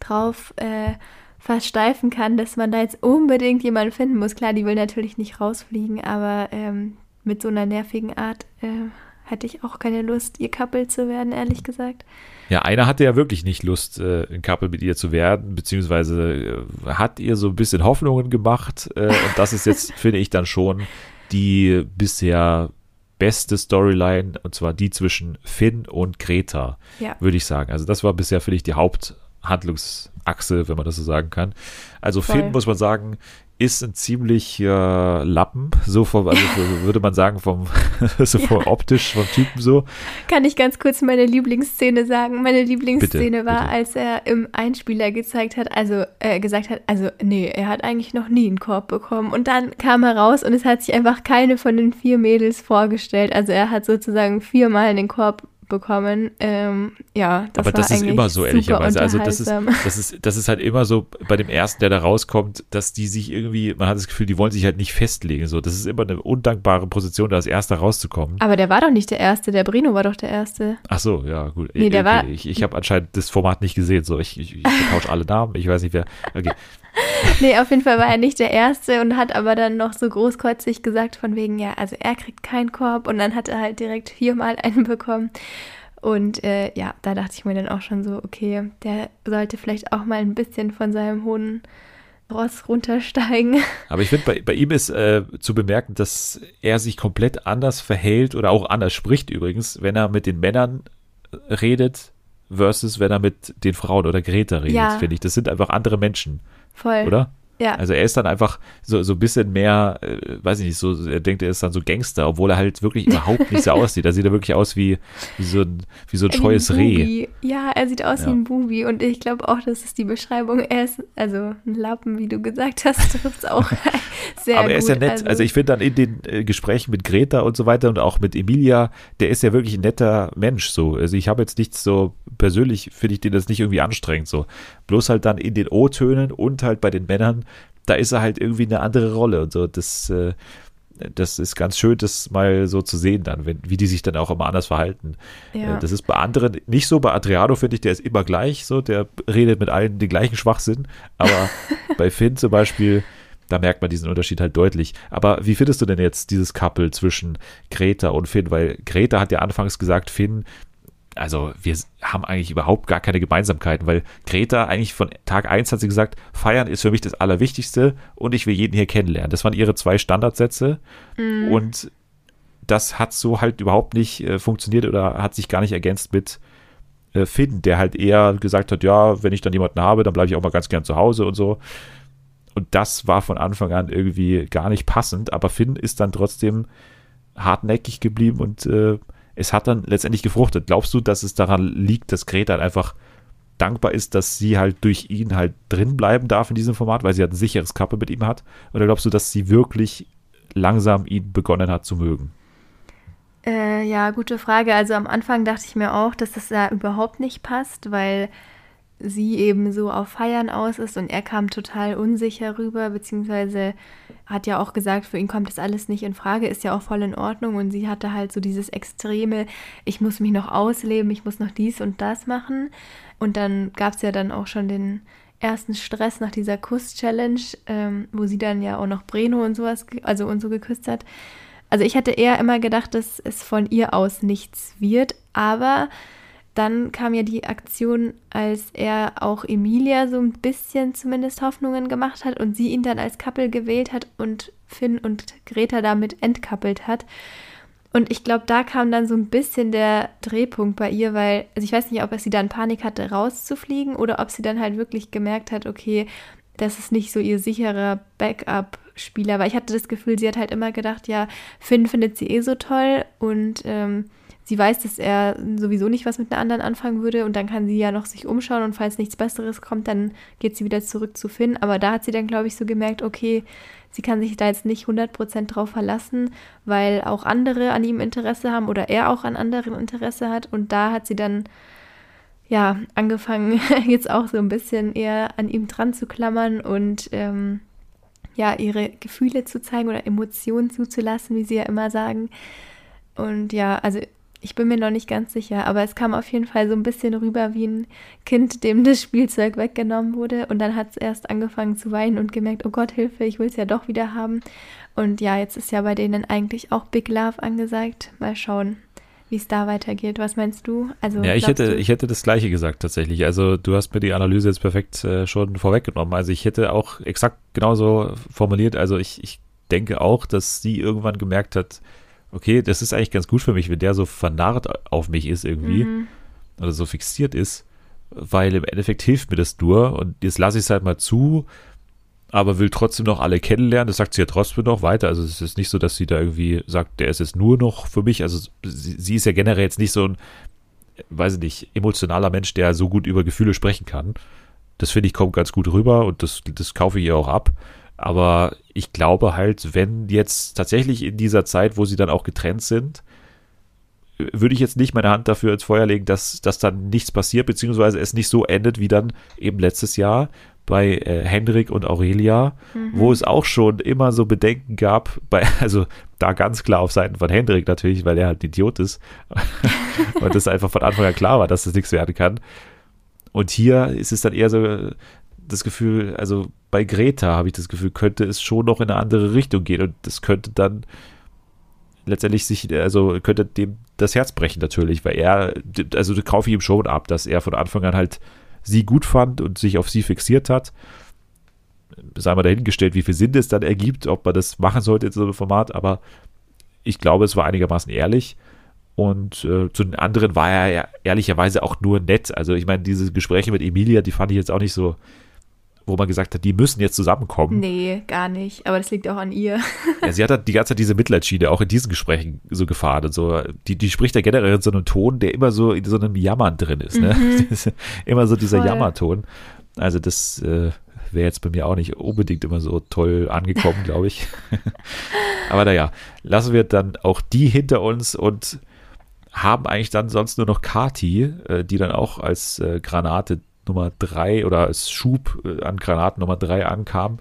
drauf äh, versteifen kann, dass man da jetzt unbedingt jemanden finden muss. Klar, die will natürlich nicht rausfliegen, aber ähm, mit so einer nervigen Art äh, hätte ich auch keine Lust, ihr Couple zu werden, ehrlich gesagt. Ja, einer hatte ja wirklich nicht Lust, äh, ein Couple mit ihr zu werden, beziehungsweise äh, hat ihr so ein bisschen Hoffnungen gemacht. Äh, und das ist jetzt, [laughs] finde ich, dann schon die bisher beste Storyline, und zwar die zwischen Finn und Greta, ja. würde ich sagen. Also das war bisher, finde ich, die Haupthandlungsachse, wenn man das so sagen kann. Also Voll. Finn, muss man sagen, ist ein ziemlich äh, Lappen, so vom, also [laughs] würde man sagen, vom, [laughs] so vom ja. optisch, vom Typen so. Kann ich ganz kurz meine Lieblingsszene sagen? Meine Lieblingsszene bitte, war, bitte. als er im Einspieler gezeigt hat, also äh, gesagt hat, also nee, er hat eigentlich noch nie einen Korb bekommen. Und dann kam er raus und es hat sich einfach keine von den vier Mädels vorgestellt. Also er hat sozusagen viermal den Korb bekommen. Ähm, ja, das Aber das ist immer so, ehrlicherweise. Also das ist, das, ist, das ist halt immer so bei dem ersten, der da rauskommt, dass die sich irgendwie, man hat das Gefühl, die wollen sich halt nicht festlegen. So, das ist immer eine undankbare Position, da als erster rauszukommen. Aber der war doch nicht der Erste, der Brino war doch der Erste. Ach so, ja, gut. Nee, der okay. war. Ich, ich habe anscheinend das Format nicht gesehen. So, ich, ich, ich tausche alle Namen, ich weiß nicht wer. Okay. [laughs] nee, auf jeden Fall war er nicht der Erste und hat aber dann noch so großkotzig gesagt, von wegen, ja, also er kriegt keinen Korb und dann hat er halt direkt viermal [laughs] einen bekommen. Und äh, ja, da dachte ich mir dann auch schon so, okay, der sollte vielleicht auch mal ein bisschen von seinem hohen Ross runtersteigen. [laughs] Aber ich finde, bei, bei ihm ist äh, zu bemerken, dass er sich komplett anders verhält oder auch anders spricht übrigens, wenn er mit den Männern redet versus wenn er mit den Frauen oder Greta redet, ja. finde ich. Das sind einfach andere Menschen. Voll. Oder? Ja. Also er ist dann einfach so, so ein bisschen mehr, äh, weiß ich nicht, so, er denkt, er ist dann so Gangster, obwohl er halt wirklich überhaupt nicht so aussieht. Da sieht er wirklich aus wie, wie so ein, wie so ein scheues Reh. Ja, er sieht aus ja. wie ein Bubi und ich glaube auch, das ist die Beschreibung. Er ist, also ein Lappen, wie du gesagt hast, [laughs] trifft es auch [laughs] sehr Aber er ist ja nett. Also, also ich finde dann in den äh, Gesprächen mit Greta und so weiter und auch mit Emilia, der ist ja wirklich ein netter Mensch so. Also ich habe jetzt nichts so, persönlich finde ich den das nicht irgendwie anstrengend so. Bloß halt dann in den O-Tönen und halt bei den Männern da ist er halt irgendwie eine andere Rolle und so. Das, äh, das ist ganz schön, das mal so zu sehen dann, wenn, wie die sich dann auch immer anders verhalten. Ja. Äh, das ist bei anderen nicht so. Bei Adriano finde ich, der ist immer gleich so, der redet mit allen den gleichen Schwachsinn. Aber [laughs] bei Finn zum Beispiel, da merkt man diesen Unterschied halt deutlich. Aber wie findest du denn jetzt dieses Couple zwischen Greta und Finn? Weil Greta hat ja anfangs gesagt, Finn also wir haben eigentlich überhaupt gar keine Gemeinsamkeiten, weil Greta eigentlich von Tag 1 hat sie gesagt, feiern ist für mich das Allerwichtigste und ich will jeden hier kennenlernen. Das waren ihre zwei Standardsätze mhm. und das hat so halt überhaupt nicht äh, funktioniert oder hat sich gar nicht ergänzt mit äh, Finn, der halt eher gesagt hat, ja, wenn ich dann jemanden habe, dann bleibe ich auch mal ganz gern zu Hause und so. Und das war von Anfang an irgendwie gar nicht passend, aber Finn ist dann trotzdem hartnäckig geblieben und äh, es hat dann letztendlich gefruchtet. Glaubst du, dass es daran liegt, dass Greta halt einfach dankbar ist, dass sie halt durch ihn halt drin bleiben darf in diesem Format, weil sie halt ein sicheres Kappe mit ihm hat? Oder glaubst du, dass sie wirklich langsam ihn begonnen hat zu mögen? Äh, ja, gute Frage. Also am Anfang dachte ich mir auch, dass das da überhaupt nicht passt, weil sie eben so auf Feiern aus ist und er kam total unsicher rüber, beziehungsweise hat ja auch gesagt, für ihn kommt das alles nicht in Frage, ist ja auch voll in Ordnung und sie hatte halt so dieses extreme, ich muss mich noch ausleben, ich muss noch dies und das machen und dann gab es ja dann auch schon den ersten Stress nach dieser Kuss-Challenge, ähm, wo sie dann ja auch noch Breno und sowas, also und so geküsst hat. Also ich hatte eher immer gedacht, dass es von ihr aus nichts wird, aber dann kam ja die Aktion, als er auch Emilia so ein bisschen zumindest Hoffnungen gemacht hat und sie ihn dann als Couple gewählt hat und Finn und Greta damit entkappelt hat. Und ich glaube, da kam dann so ein bisschen der Drehpunkt bei ihr, weil, also ich weiß nicht, ob sie dann Panik hatte, rauszufliegen oder ob sie dann halt wirklich gemerkt hat, okay, das ist nicht so ihr sicherer Backup-Spieler, weil ich hatte das Gefühl, sie hat halt immer gedacht, ja, Finn findet sie eh so toll und ähm, sie weiß, dass er sowieso nicht was mit einer anderen anfangen würde und dann kann sie ja noch sich umschauen und falls nichts Besseres kommt, dann geht sie wieder zurück zu Finn. Aber da hat sie dann, glaube ich, so gemerkt, okay, sie kann sich da jetzt nicht 100% drauf verlassen, weil auch andere an ihm Interesse haben oder er auch an anderen Interesse hat und da hat sie dann ja angefangen, [laughs] jetzt auch so ein bisschen eher an ihm dran zu klammern und ähm, ja, ihre Gefühle zu zeigen oder Emotionen zuzulassen, wie sie ja immer sagen. Und ja, also ich bin mir noch nicht ganz sicher, aber es kam auf jeden Fall so ein bisschen rüber wie ein Kind, dem das Spielzeug weggenommen wurde. Und dann hat es erst angefangen zu weinen und gemerkt, oh Gott, Hilfe, ich will es ja doch wieder haben. Und ja, jetzt ist ja bei denen eigentlich auch Big Love angesagt. Mal schauen, wie es da weitergeht. Was meinst du? Also, ja, ich hätte, ich hätte das Gleiche gesagt tatsächlich. Also du hast mir die Analyse jetzt perfekt äh, schon vorweggenommen. Also ich hätte auch exakt genauso formuliert. Also ich, ich denke auch, dass sie irgendwann gemerkt hat, okay, das ist eigentlich ganz gut für mich, wenn der so vernarrt auf mich ist irgendwie mhm. oder so fixiert ist, weil im Endeffekt hilft mir das nur und jetzt lasse ich es halt mal zu, aber will trotzdem noch alle kennenlernen. Das sagt sie ja trotzdem noch weiter. Also es ist nicht so, dass sie da irgendwie sagt, der ist jetzt nur noch für mich. Also sie, sie ist ja generell jetzt nicht so ein, weiß ich nicht, emotionaler Mensch, der so gut über Gefühle sprechen kann. Das finde ich kommt ganz gut rüber und das, das kaufe ich ihr auch ab. Aber ich glaube halt, wenn jetzt tatsächlich in dieser Zeit, wo sie dann auch getrennt sind, würde ich jetzt nicht meine Hand dafür ins Feuer legen, dass, dass dann nichts passiert, beziehungsweise es nicht so endet wie dann eben letztes Jahr bei äh, Hendrik und Aurelia, mhm. wo es auch schon immer so Bedenken gab, bei, [laughs] also da ganz klar auf Seiten von Hendrik natürlich, weil er halt ein Idiot ist [laughs] und das einfach von Anfang an klar war, dass das nichts werden kann. Und hier ist es dann eher so das Gefühl, also bei Greta habe ich das Gefühl, könnte es schon noch in eine andere Richtung gehen und das könnte dann letztendlich sich, also könnte dem das Herz brechen natürlich, weil er, also das kaufe ich ihm schon ab, dass er von Anfang an halt sie gut fand und sich auf sie fixiert hat. Sei mal dahingestellt, wie viel Sinn es dann ergibt, ob man das machen sollte in so einem Format, aber ich glaube, es war einigermaßen ehrlich. Und äh, zu den anderen war er ja ehrlicherweise auch nur nett. Also ich meine, diese Gespräche mit Emilia, die fand ich jetzt auch nicht so wo man gesagt hat, die müssen jetzt zusammenkommen. Nee, gar nicht. Aber das liegt auch an ihr. [laughs] Ja, sie hat halt die ganze Zeit diese Mitleidsschiene auch in diesen Gesprächen so gefahren und so. Die, die spricht ja generell in so einem Ton, der immer so in so einem Jammern drin ist. Ne? Mhm. [laughs] immer so dieser Voll. Jammerton. Also das äh, wäre jetzt bei mir auch nicht unbedingt immer so toll angekommen, glaube ich. [laughs] Aber naja, lassen wir dann auch die hinter uns und haben eigentlich dann sonst nur noch Kati, äh, die dann auch als äh, Granate Nummer 3 oder als Schub äh, an Granaten Nummer 3 ankam.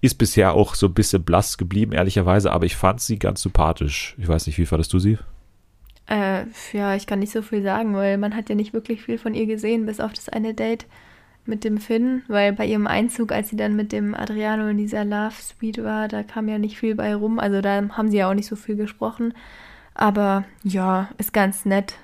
Ist bisher auch so ein bisschen blass geblieben, ehrlicherweise, aber ich fand sie ganz sympathisch. Ich weiß nicht, wie fandest du sie? Äh, ja, ich kann nicht so viel sagen, weil man hat ja nicht wirklich viel von ihr gesehen, bis auf das eine Date mit dem Finn, weil bei ihrem Einzug, als sie dann mit dem Adriano in dieser Love Suite war, da kam ja nicht viel bei rum. Also da haben sie ja auch nicht so viel gesprochen. Aber ja, ist ganz nett,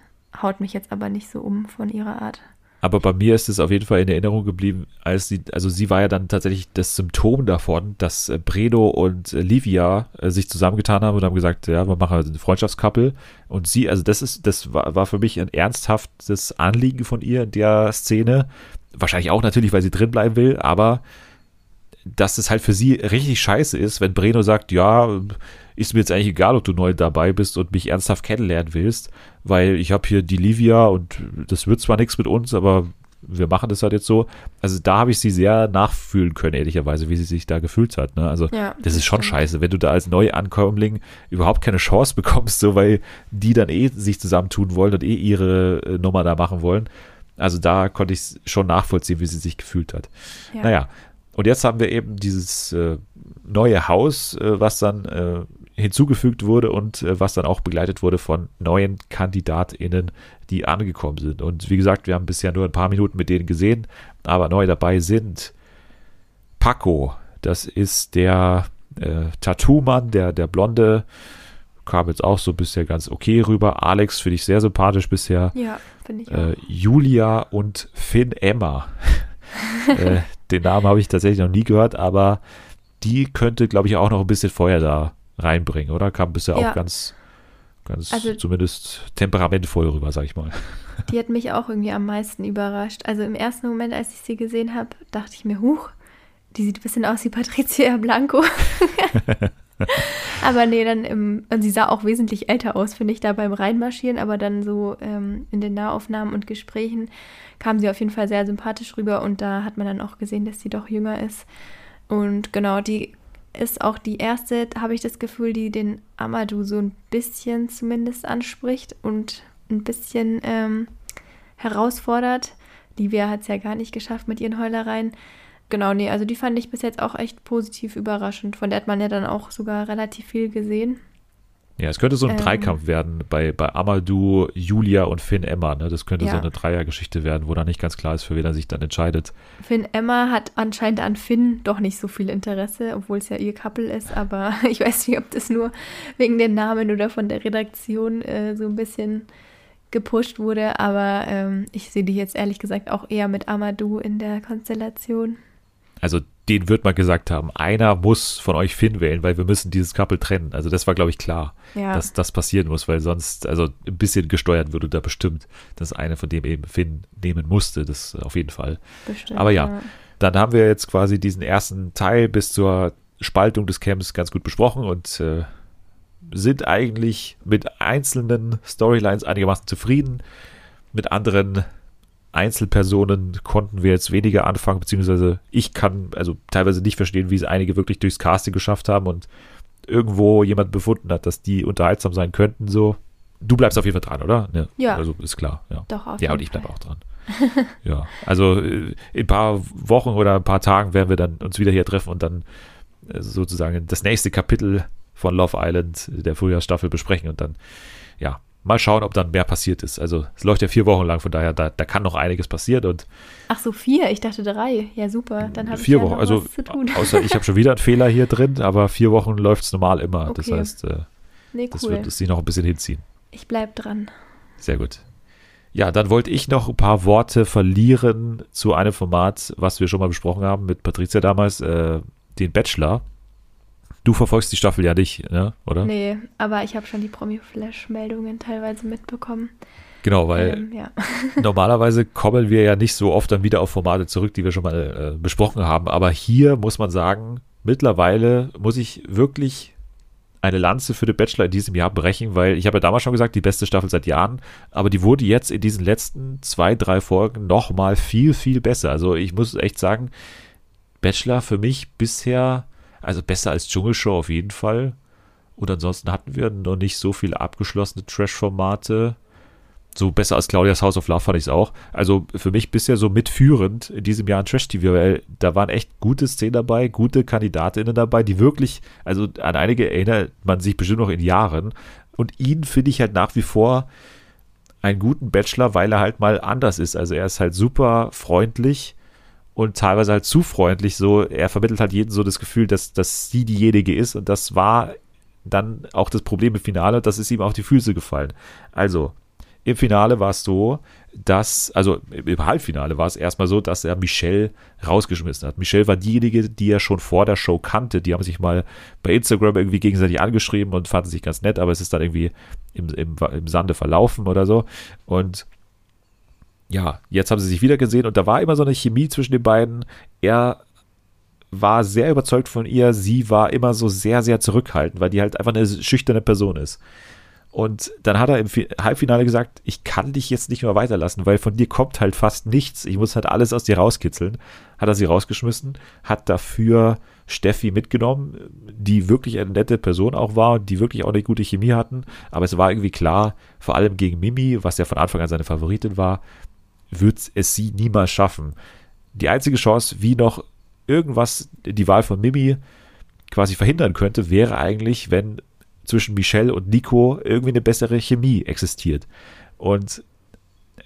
haut mich jetzt aber nicht so um von ihrer Art. Aber bei mir ist es auf jeden Fall in Erinnerung geblieben, als sie, also sie war ja dann tatsächlich das Symptom davon, dass äh, Bredo und äh, Livia äh, sich zusammengetan haben und haben gesagt, ja, wir machen ein Freundschaftscouple. Und sie, also das ist, das war, war für mich ein ernsthaftes Anliegen von ihr in der Szene. Wahrscheinlich auch natürlich, weil sie drin bleiben will, aber dass es halt für sie richtig scheiße ist, wenn Breno sagt, ja, ist mir jetzt eigentlich egal, ob du neu dabei bist und mich ernsthaft kennenlernen willst, weil ich habe hier die Livia und das wird zwar nichts mit uns, aber wir machen das halt jetzt so. Also da habe ich sie sehr nachfühlen können, ehrlicherweise, wie sie sich da gefühlt hat. Ne? Also ja, das ist schon stimmt. scheiße, wenn du da als Neuankömmling überhaupt keine Chance bekommst, so weil die dann eh sich zusammentun wollen und eh ihre äh, Nummer da machen wollen. Also da konnte ich schon nachvollziehen, wie sie sich gefühlt hat. Ja. Naja, und jetzt haben wir eben dieses äh, neue Haus, äh, was dann äh, hinzugefügt wurde und äh, was dann auch begleitet wurde von neuen KandidatInnen, die angekommen sind. Und wie gesagt, wir haben bisher nur ein paar Minuten mit denen gesehen, aber neu dabei sind Paco, das ist der äh, Tattoo-Mann, der, der Blonde, kam jetzt auch so bisher ganz okay rüber. Alex finde ich sehr sympathisch bisher. Ja, finde ich äh, auch. Julia und Finn Emma. [laughs] äh, den Namen habe ich tatsächlich noch nie gehört, aber die könnte, glaube ich, auch noch ein bisschen Feuer da reinbringen, oder? Kam bisher ja. auch ganz, ganz also, zumindest temperamentvoll rüber, sag ich mal. Die hat mich auch irgendwie am meisten überrascht. Also im ersten Moment, als ich sie gesehen habe, dachte ich mir, huch, die sieht ein bisschen aus wie Patricia Blanco. [laughs] [laughs] aber nee, dann im, und sie sah auch wesentlich älter aus, finde ich, da beim Reinmarschieren, aber dann so ähm, in den Nahaufnahmen und Gesprächen kam sie auf jeden Fall sehr sympathisch rüber und da hat man dann auch gesehen, dass sie doch jünger ist. Und genau, die ist auch die erste, habe ich das Gefühl, die den Amadou so ein bisschen zumindest anspricht und ein bisschen ähm, herausfordert. Livia hat es ja gar nicht geschafft mit ihren Heulereien. Genau, nee, also die fand ich bis jetzt auch echt positiv überraschend. Von der hat man ja dann auch sogar relativ viel gesehen. Ja, es könnte so ein ähm, Dreikampf werden bei, bei Amadou, Julia und Finn Emma. Ne? Das könnte ja. so eine Dreiergeschichte werden, wo dann nicht ganz klar ist, für wen er sich dann entscheidet. Finn Emma hat anscheinend an Finn doch nicht so viel Interesse, obwohl es ja ihr Couple ist. Aber [laughs] ich weiß nicht, ob das nur wegen den Namen oder von der Redaktion äh, so ein bisschen gepusht wurde. Aber ähm, ich sehe die jetzt ehrlich gesagt auch eher mit Amadou in der Konstellation. Also den wird man gesagt haben, einer muss von euch Finn wählen, weil wir müssen dieses Couple trennen. Also das war, glaube ich, klar, ja. dass das passieren muss, weil sonst, also ein bisschen gesteuert würde da bestimmt, dass einer von dem eben Finn nehmen musste, das auf jeden Fall. Bestimmt, Aber ja, ja, dann haben wir jetzt quasi diesen ersten Teil bis zur Spaltung des Camps ganz gut besprochen und äh, sind eigentlich mit einzelnen Storylines einigermaßen zufrieden, mit anderen Einzelpersonen konnten wir jetzt weniger anfangen, beziehungsweise ich kann also teilweise nicht verstehen, wie es einige wirklich durchs Casting geschafft haben und irgendwo jemand befunden hat, dass die unterhaltsam sein könnten. So, du bleibst auf jeden Fall dran, oder? Ja. ja. Also ist klar. Ja, Doch, auf ja und ich bleibe auch dran. [laughs] ja, also äh, in ein paar Wochen oder ein paar Tagen werden wir dann uns wieder hier treffen und dann äh, sozusagen das nächste Kapitel von Love Island der Frühjahrsstaffel besprechen und dann, ja, mal schauen, ob dann mehr passiert ist. Also es läuft ja vier Wochen lang, von daher, da, da kann noch einiges passieren. Und Ach so, vier? Ich dachte drei. Ja, super. Dann habe ich ja Wochen, also, was zu tun. Außer ich habe schon wieder einen Fehler hier drin, aber vier Wochen läuft es normal immer. Okay. Das heißt, äh, nee, cool. das wird es sich noch ein bisschen hinziehen. Ich bleib dran. Sehr gut. Ja, dann wollte ich noch ein paar Worte verlieren zu einem Format, was wir schon mal besprochen haben mit Patricia damals, äh, den Bachelor. Du verfolgst die Staffel ja nicht, ne? oder? Nee, aber ich habe schon die Promi-Flash-Meldungen teilweise mitbekommen. Genau, weil ähm, ja. [laughs] normalerweise kommen wir ja nicht so oft dann wieder auf Formate zurück, die wir schon mal äh, besprochen haben. Aber hier muss man sagen, mittlerweile muss ich wirklich eine Lanze für The Bachelor in diesem Jahr brechen, weil ich habe ja damals schon gesagt, die beste Staffel seit Jahren, aber die wurde jetzt in diesen letzten zwei, drei Folgen nochmal viel, viel besser. Also ich muss echt sagen, Bachelor für mich bisher, also besser als Dschungelshow auf jeden Fall. Und ansonsten hatten wir noch nicht so viele abgeschlossene Trash-Formate. So besser als Claudias House of Love fand ich es auch. Also für mich bisher so mitführend in diesem Jahr in Trash TV, weil da waren echt gute Szenen dabei, gute Kandidatinnen dabei, die wirklich, also an einige erinnert man sich bestimmt noch in Jahren. Und ihn finde ich halt nach wie vor einen guten Bachelor, weil er halt mal anders ist. Also er ist halt super freundlich und teilweise halt zu freundlich. So, er vermittelt halt jedem so das Gefühl, dass, dass sie diejenige ist. Und das war dann auch das Problem im Finale, das ist ihm auf die Füße gefallen. Also, im Finale war es so, dass, also im Halbfinale war es erstmal so, dass er Michelle rausgeschmissen hat. Michelle war diejenige, die er schon vor der Show kannte. Die haben sich mal bei Instagram irgendwie gegenseitig angeschrieben und fanden sich ganz nett, aber es ist dann irgendwie im, im, im Sande verlaufen oder so. Und ja, jetzt haben sie sich wieder gesehen und da war immer so eine Chemie zwischen den beiden. Er war sehr überzeugt von ihr, sie war immer so sehr, sehr zurückhaltend, weil die halt einfach eine schüchterne Person ist. Und dann hat er im Halbfinale gesagt, ich kann dich jetzt nicht mehr weiterlassen, weil von dir kommt halt fast nichts. Ich muss halt alles aus dir rauskitzeln. Hat er sie rausgeschmissen, hat dafür Steffi mitgenommen, die wirklich eine nette Person auch war und die wirklich auch eine gute Chemie hatten. Aber es war irgendwie klar, vor allem gegen Mimi, was ja von Anfang an seine Favoritin war, wird es sie niemals schaffen. Die einzige Chance, wie noch irgendwas die Wahl von Mimi quasi verhindern könnte, wäre eigentlich, wenn zwischen Michelle und Nico irgendwie eine bessere Chemie existiert. Und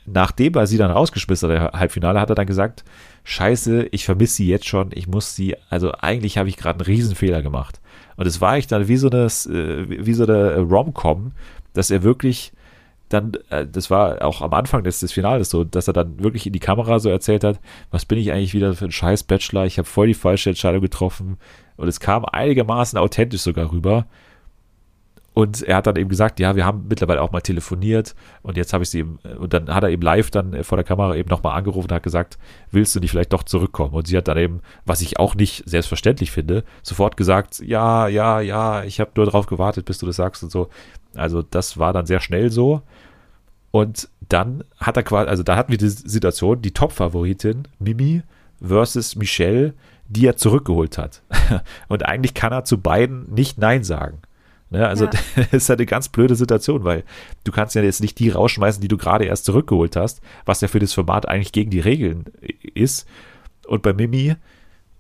nachdem er sie dann rausgeschmissen hat, der Halbfinale, hat er dann gesagt, scheiße, ich vermisse sie jetzt schon, ich muss sie, also eigentlich habe ich gerade einen Riesenfehler gemacht. Und es war eigentlich dann wie so eine, äh, wie so eine Rom-Com, dass er wirklich dann, äh, das war auch am Anfang des, des Finales so, dass er dann wirklich in die Kamera so erzählt hat, was bin ich eigentlich wieder für ein scheiß Bachelor, ich habe voll die falsche Entscheidung getroffen und es kam einigermaßen authentisch sogar rüber und er hat dann eben gesagt, ja, wir haben mittlerweile auch mal telefoniert und jetzt habe ich sie eben, und dann hat er eben live dann vor der Kamera eben nochmal angerufen und hat gesagt, willst du nicht vielleicht doch zurückkommen? Und sie hat dann eben, was ich auch nicht selbstverständlich finde, sofort gesagt, ja, ja, ja, ich habe nur darauf gewartet, bis du das sagst und so. Also das war dann sehr schnell so. Und dann hat er quasi, also da hatten wir die Situation, die Top-Favoritin, Mimi versus Michelle, die er zurückgeholt hat. [laughs] Und eigentlich kann er zu beiden nicht Nein sagen. Ne, also ja. [laughs] das ist halt eine ganz blöde Situation, weil du kannst ja jetzt nicht die rausschmeißen, die du gerade erst zurückgeholt hast, was ja für das Format eigentlich gegen die Regeln ist. Und bei Mimi,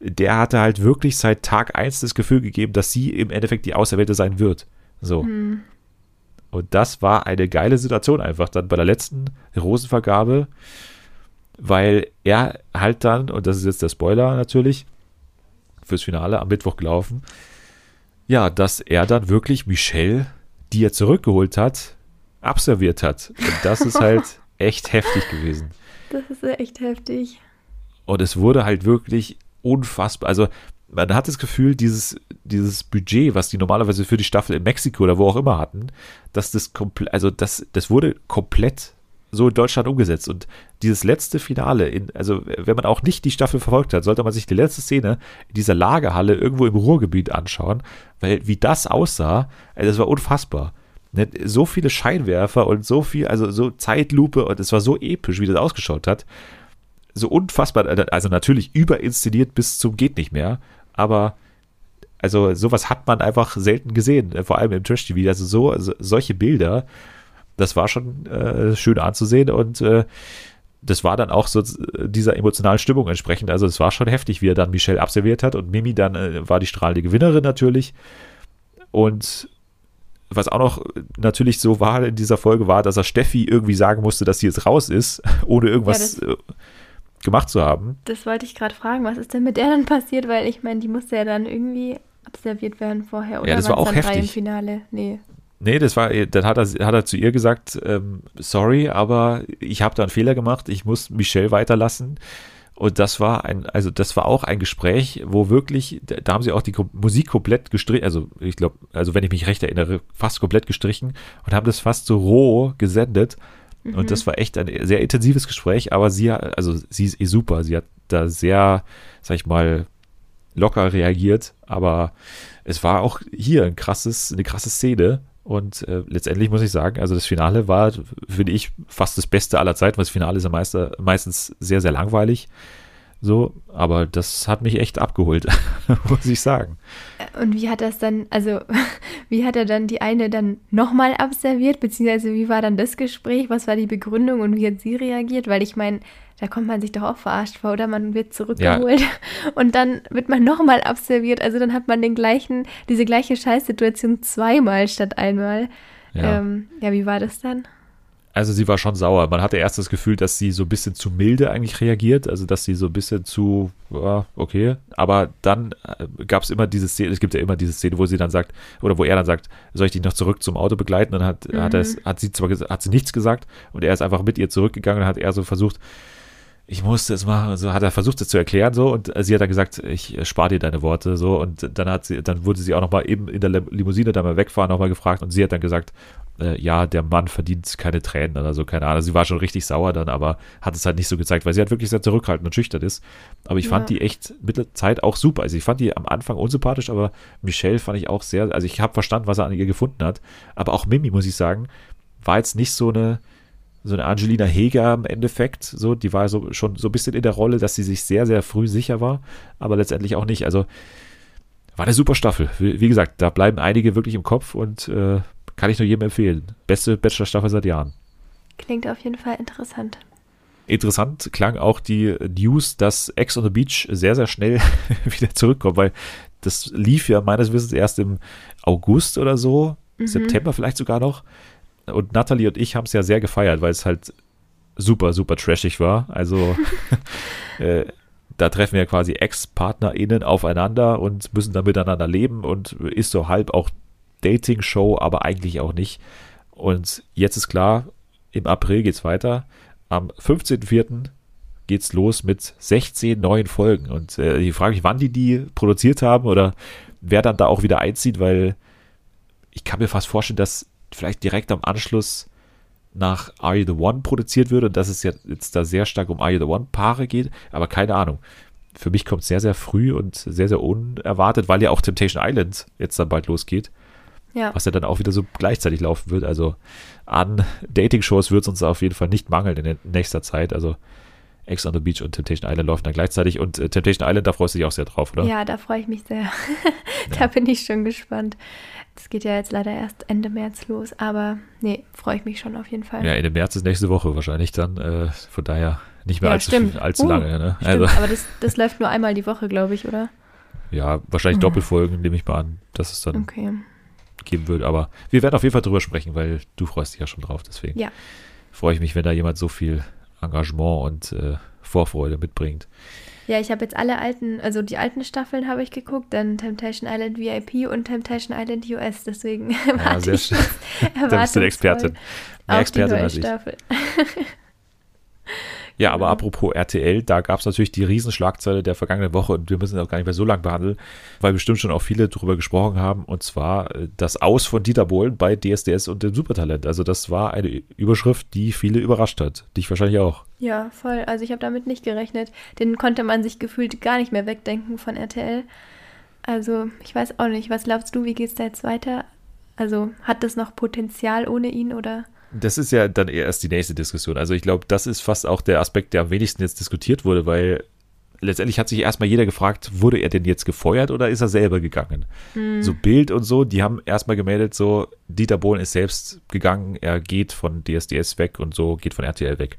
der hatte halt wirklich seit Tag 1 das Gefühl gegeben, dass sie im Endeffekt die Auserwählte sein wird. So. Hm. Und das war eine geile Situation einfach dann bei der letzten Rosenvergabe, weil er halt dann, und das ist jetzt der Spoiler natürlich, fürs Finale am Mittwoch gelaufen, ja, dass er dann wirklich Michelle, die er zurückgeholt hat, abserviert hat. Und das ist halt [laughs] echt heftig gewesen. Das ist echt heftig. Und es wurde halt wirklich unfassbar. Also, man hat das Gefühl, dieses, dieses Budget, was die normalerweise für die Staffel in Mexiko oder wo auch immer hatten, dass das komplett, also das, das wurde komplett so in Deutschland umgesetzt. Und dieses letzte Finale, in, also wenn man auch nicht die Staffel verfolgt hat, sollte man sich die letzte Szene in dieser Lagerhalle irgendwo im Ruhrgebiet anschauen, weil wie das aussah, also das war unfassbar. Ne, so viele Scheinwerfer und so viel, also so Zeitlupe und es war so episch, wie das ausgeschaut hat. So unfassbar, also natürlich überinszeniert bis zum geht nicht mehr, aber also sowas hat man einfach selten gesehen, vor allem im Trash-TV. Also so, also solche Bilder, das war schon äh, schön anzusehen und äh, das war dann auch so dieser emotionalen Stimmung entsprechend. Also es war schon heftig, wie er dann Michelle absolviert hat und Mimi dann äh, war die strahlende Gewinnerin natürlich. Und was auch noch natürlich so war in dieser Folge war, dass er Steffi irgendwie sagen musste, dass sie jetzt raus ist, [laughs] ohne irgendwas ja, äh, gemacht zu haben. Das wollte ich gerade fragen, was ist denn mit der dann passiert? Weil ich meine, die musste ja dann irgendwie absolviert werden vorher. Oder ja, das war auch heftig. Im Finale? Nee. Nee, das war, dann hat er, hat er zu ihr gesagt, ähm, sorry, aber ich habe da einen Fehler gemacht, ich muss Michelle weiterlassen. Und das war ein, also das war auch ein Gespräch, wo wirklich, da haben sie auch die Musik komplett gestrichen, also ich glaube, also wenn ich mich recht erinnere, fast komplett gestrichen und haben das fast so roh gesendet. Und das war echt ein sehr intensives Gespräch, aber sie, also sie ist eh super. Sie hat da sehr, sag ich mal, locker reagiert, aber es war auch hier ein krasses, eine krasse Szene. Und äh, letztendlich muss ich sagen, also das Finale war, finde ich, fast das Beste aller Zeiten, weil das Finale ist ja meist, meistens sehr, sehr langweilig. So, aber das hat mich echt abgeholt, [laughs] muss ich sagen. Und wie hat das dann, also [laughs] wie hat er dann die eine dann nochmal abserviert, beziehungsweise wie war dann das Gespräch, was war die Begründung und wie hat sie reagiert? Weil ich meine, da kommt man sich doch auch verarscht vor, oder man wird zurückgeholt ja. [laughs] und dann wird man nochmal abserviert. Also dann hat man den gleichen, diese gleiche Scheißsituation zweimal statt einmal. Ja. Ähm, ja, wie war das dann? Also sie war schon sauer. Man hatte erst das Gefühl, dass sie so ein bisschen zu milde eigentlich reagiert, also dass sie so ein bisschen zu, ja, okay. Aber dann äh, gab es immer diese Szene, es gibt ja immer diese Szene, wo sie dann sagt, oder wo er dann sagt, soll ich dich noch zurück zum Auto begleiten? Dann hat, mhm. hat, er, hat sie zwar hat sie nichts gesagt und er ist einfach mit ihr zurückgegangen und hat er so versucht, ich musste es machen, so hat er versucht es zu erklären so und sie hat dann gesagt, ich spare dir deine Worte so und dann hat sie, dann wurde sie auch nochmal eben in der Limousine da mal wegfahren nochmal gefragt und sie hat dann gesagt, äh, ja, der Mann verdient keine Tränen oder so, keine Ahnung. Sie war schon richtig sauer dann, aber hat es halt nicht so gezeigt, weil sie halt wirklich sehr zurückhaltend und schüchtern ist. Aber ich ja. fand die echt mit der Zeit auch super. Also ich fand die am Anfang unsympathisch, aber Michelle fand ich auch sehr, also ich habe verstanden, was er an ihr gefunden hat. Aber auch Mimi, muss ich sagen, war jetzt nicht so eine, so eine Angelina Heger im Endeffekt. So, die war so schon so ein bisschen in der Rolle, dass sie sich sehr, sehr früh sicher war, aber letztendlich auch nicht. Also war eine super Staffel. Wie, wie gesagt, da bleiben einige wirklich im Kopf und äh, kann ich nur jedem empfehlen. Beste Bachelor-Staffel seit Jahren. Klingt auf jeden Fall interessant. Interessant klang auch die News, dass Ex on the Beach sehr, sehr schnell [laughs] wieder zurückkommt, weil das lief ja meines Wissens erst im August oder so, mhm. September vielleicht sogar noch. Und Natalie und ich haben es ja sehr gefeiert, weil es halt super, super trashig war. Also [laughs] [laughs] äh, da treffen ja quasi Ex-PartnerInnen aufeinander und müssen dann miteinander leben und ist so halb auch Dating-Show, aber eigentlich auch nicht. Und jetzt ist klar, im April geht es weiter. Am 15.04. geht es los mit 16 neuen Folgen. Und äh, ich frage mich, wann die die produziert haben oder wer dann da auch wieder einzieht, weil ich kann mir fast vorstellen, dass vielleicht direkt am Anschluss nach Are You the One produziert wird und dass es jetzt da sehr stark um Are You the One Paare geht, aber keine Ahnung. Für mich kommt es sehr, sehr früh und sehr, sehr unerwartet, weil ja auch Temptation Island jetzt dann bald losgeht. Ja. Was ja dann auch wieder so gleichzeitig laufen wird. Also an Dating-Shows wird es uns auf jeden Fall nicht mangeln in nächster Zeit. Also Ex on the Beach und Temptation Island laufen dann gleichzeitig. Und äh, Temptation Island, da freust du dich auch sehr drauf, oder? Ja, da freue ich mich sehr. [laughs] da ja. bin ich schon gespannt. Das geht ja jetzt leider erst Ende März los, aber nee, freue ich mich schon auf jeden Fall. Ja, Ende März ist nächste Woche wahrscheinlich dann. Äh, von daher nicht mehr ja, allzu, allzu uh, lange. Ne? Also. Aber das, das läuft nur einmal die Woche, glaube ich, oder? [laughs] Ja, wahrscheinlich mhm. Doppelfolgen, nehme ich mal an. Das ist dann. Okay geben würde. Aber wir werden auf jeden Fall drüber sprechen, weil du freust dich ja schon drauf. Deswegen ja. freue ich mich, wenn da jemand so viel Engagement und äh, Vorfreude mitbringt. Ja, ich habe jetzt alle alten, also die alten Staffeln habe ich geguckt, dann Temptation Island VIP und Temptation Island US. Deswegen [laughs] ja, sehr schön. [laughs] da bist du eine Expertin. Mehr Expertin als ich. [laughs] Ja, aber apropos RTL, da gab es natürlich die Riesenschlagzeile der vergangenen Woche und wir müssen auch gar nicht mehr so lange behandeln, weil bestimmt schon auch viele darüber gesprochen haben und zwar äh, das Aus von Dieter Bohlen bei DSDS und dem Supertalent. Also das war eine Überschrift, die viele überrascht hat. Dich wahrscheinlich auch. Ja, voll. Also ich habe damit nicht gerechnet. Den konnte man sich gefühlt gar nicht mehr wegdenken von RTL. Also ich weiß auch nicht. Was glaubst du, wie geht es da jetzt weiter? Also hat das noch Potenzial ohne ihn oder? Das ist ja dann erst die nächste Diskussion. Also ich glaube, das ist fast auch der Aspekt, der am wenigsten jetzt diskutiert wurde, weil letztendlich hat sich erstmal jeder gefragt, wurde er denn jetzt gefeuert oder ist er selber gegangen? Hm. So Bild und so, die haben erstmal gemeldet, so Dieter Bohlen ist selbst gegangen, er geht von DSDS weg und so geht von RTL weg.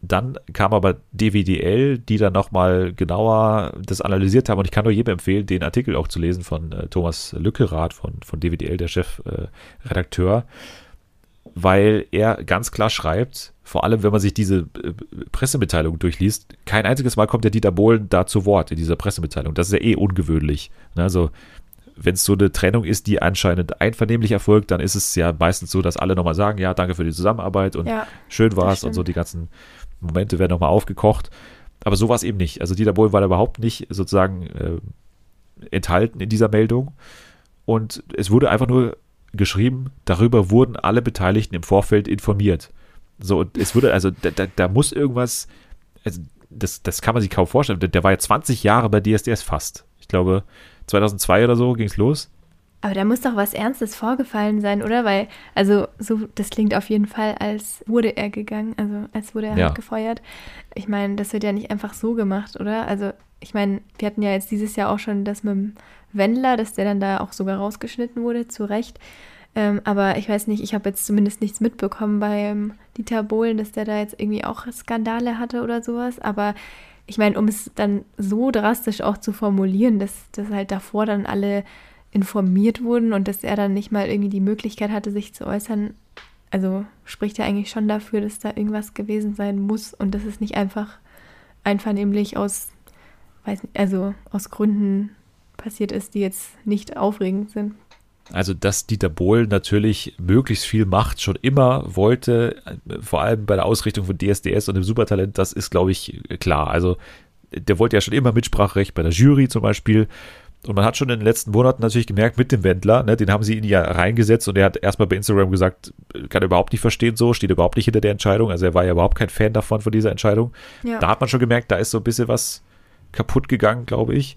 Dann kam aber DWDL, die dann nochmal genauer das analysiert haben und ich kann nur jedem empfehlen, den Artikel auch zu lesen von äh, Thomas Lückerath von, von DWDL, der Chefredakteur. Äh, weil er ganz klar schreibt, vor allem wenn man sich diese äh, Pressemitteilung durchliest, kein einziges Mal kommt der Dieter Bohlen da zu Wort in dieser Pressemitteilung. Das ist ja eh ungewöhnlich. Ne? Also wenn es so eine Trennung ist, die anscheinend einvernehmlich erfolgt, dann ist es ja meistens so, dass alle nochmal sagen, ja, danke für die Zusammenarbeit und ja, schön war's und so die ganzen Momente werden nochmal aufgekocht. Aber so war es eben nicht. Also Dieter Bohlen war da überhaupt nicht sozusagen äh, enthalten in dieser Meldung. Und es wurde einfach nur geschrieben, darüber wurden alle Beteiligten im Vorfeld informiert. So, und es wurde, also da, da, da muss irgendwas, also das, das kann man sich kaum vorstellen. Der, der war ja 20 Jahre bei DSDS fast. Ich glaube, 2002 oder so ging es los. Aber da muss doch was Ernstes vorgefallen sein, oder? Weil, also, so, das klingt auf jeden Fall, als wurde er gegangen, also als wurde er Ja. halt gefeuert. Ich meine, das wird ja nicht einfach so gemacht, oder? Also, ich meine, wir hatten ja jetzt dieses Jahr auch schon das mit dem Wendler, dass der dann da auch sogar rausgeschnitten wurde, zu Recht. Ähm, aber ich weiß nicht, ich habe jetzt zumindest nichts mitbekommen beim Dieter Bohlen, dass der da jetzt irgendwie auch Skandale hatte oder sowas. Aber ich meine, um es dann so drastisch auch zu formulieren, dass, dass halt davor dann alle informiert wurden und dass er dann nicht mal irgendwie die Möglichkeit hatte, sich zu äußern, also spricht ja eigentlich schon dafür, dass da irgendwas gewesen sein muss und dass es nicht einfach einvernehmlich aus, weiß nicht, also aus Gründen passiert ist, die jetzt nicht aufregend sind. Also, dass Dieter Bohlen natürlich möglichst viel Macht schon immer wollte, äh, vor allem bei der Ausrichtung von DSDS und dem Supertalent, das ist, glaube ich, klar. Also, der wollte ja schon immer Mitspracherecht bei der Jury zum Beispiel. Und man hat schon in den letzten Monaten natürlich gemerkt, mit dem Wendler, ne, den haben sie ihn ja reingesetzt und er hat erstmal bei Instagram gesagt, kann er überhaupt nicht verstehen so, steht überhaupt nicht hinter der Entscheidung. Also er war ja überhaupt kein Fan davon, von dieser Entscheidung. Ja. Da hat man schon gemerkt, da ist so ein bisschen was kaputt gegangen, glaube ich.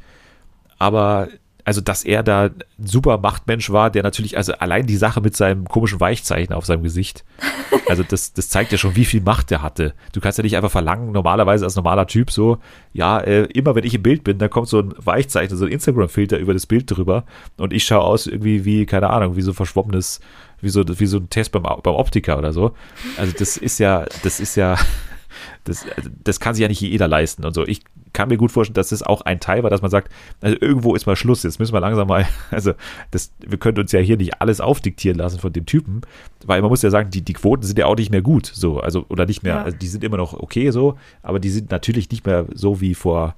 Aber also, dass er da ein super Machtmensch war, der natürlich, also allein die Sache mit seinem komischen Weichzeichen auf seinem Gesicht, [laughs] also das, das zeigt ja schon, wie viel Macht er hatte. Du kannst ja nicht einfach verlangen, normalerweise als normaler Typ so, ja, äh, immer wenn ich im Bild bin, da kommt so ein Weichzeichen, so ein Instagram-Filter über das Bild drüber und ich schaue aus irgendwie wie, keine Ahnung, wie so verschwommenes, wie so, wie so ein Test beim, beim Optiker oder so. Also das ist ja, das ist ja, [laughs] das, also das kann sich ja nicht jeder leisten und so. Ich kann mir gut vorstellen, dass das auch ein Teil war, dass man sagt, also irgendwo ist mal Schluss, jetzt müssen wir langsam mal, [laughs] also das, wir können uns ja hier nicht alles aufdiktieren lassen von dem Typen, weil man muss ja sagen, die, die Quoten sind ja auch nicht mehr gut, so, also, oder nicht mehr, Ja. also die sind immer noch okay so, aber die sind natürlich nicht mehr so wie vor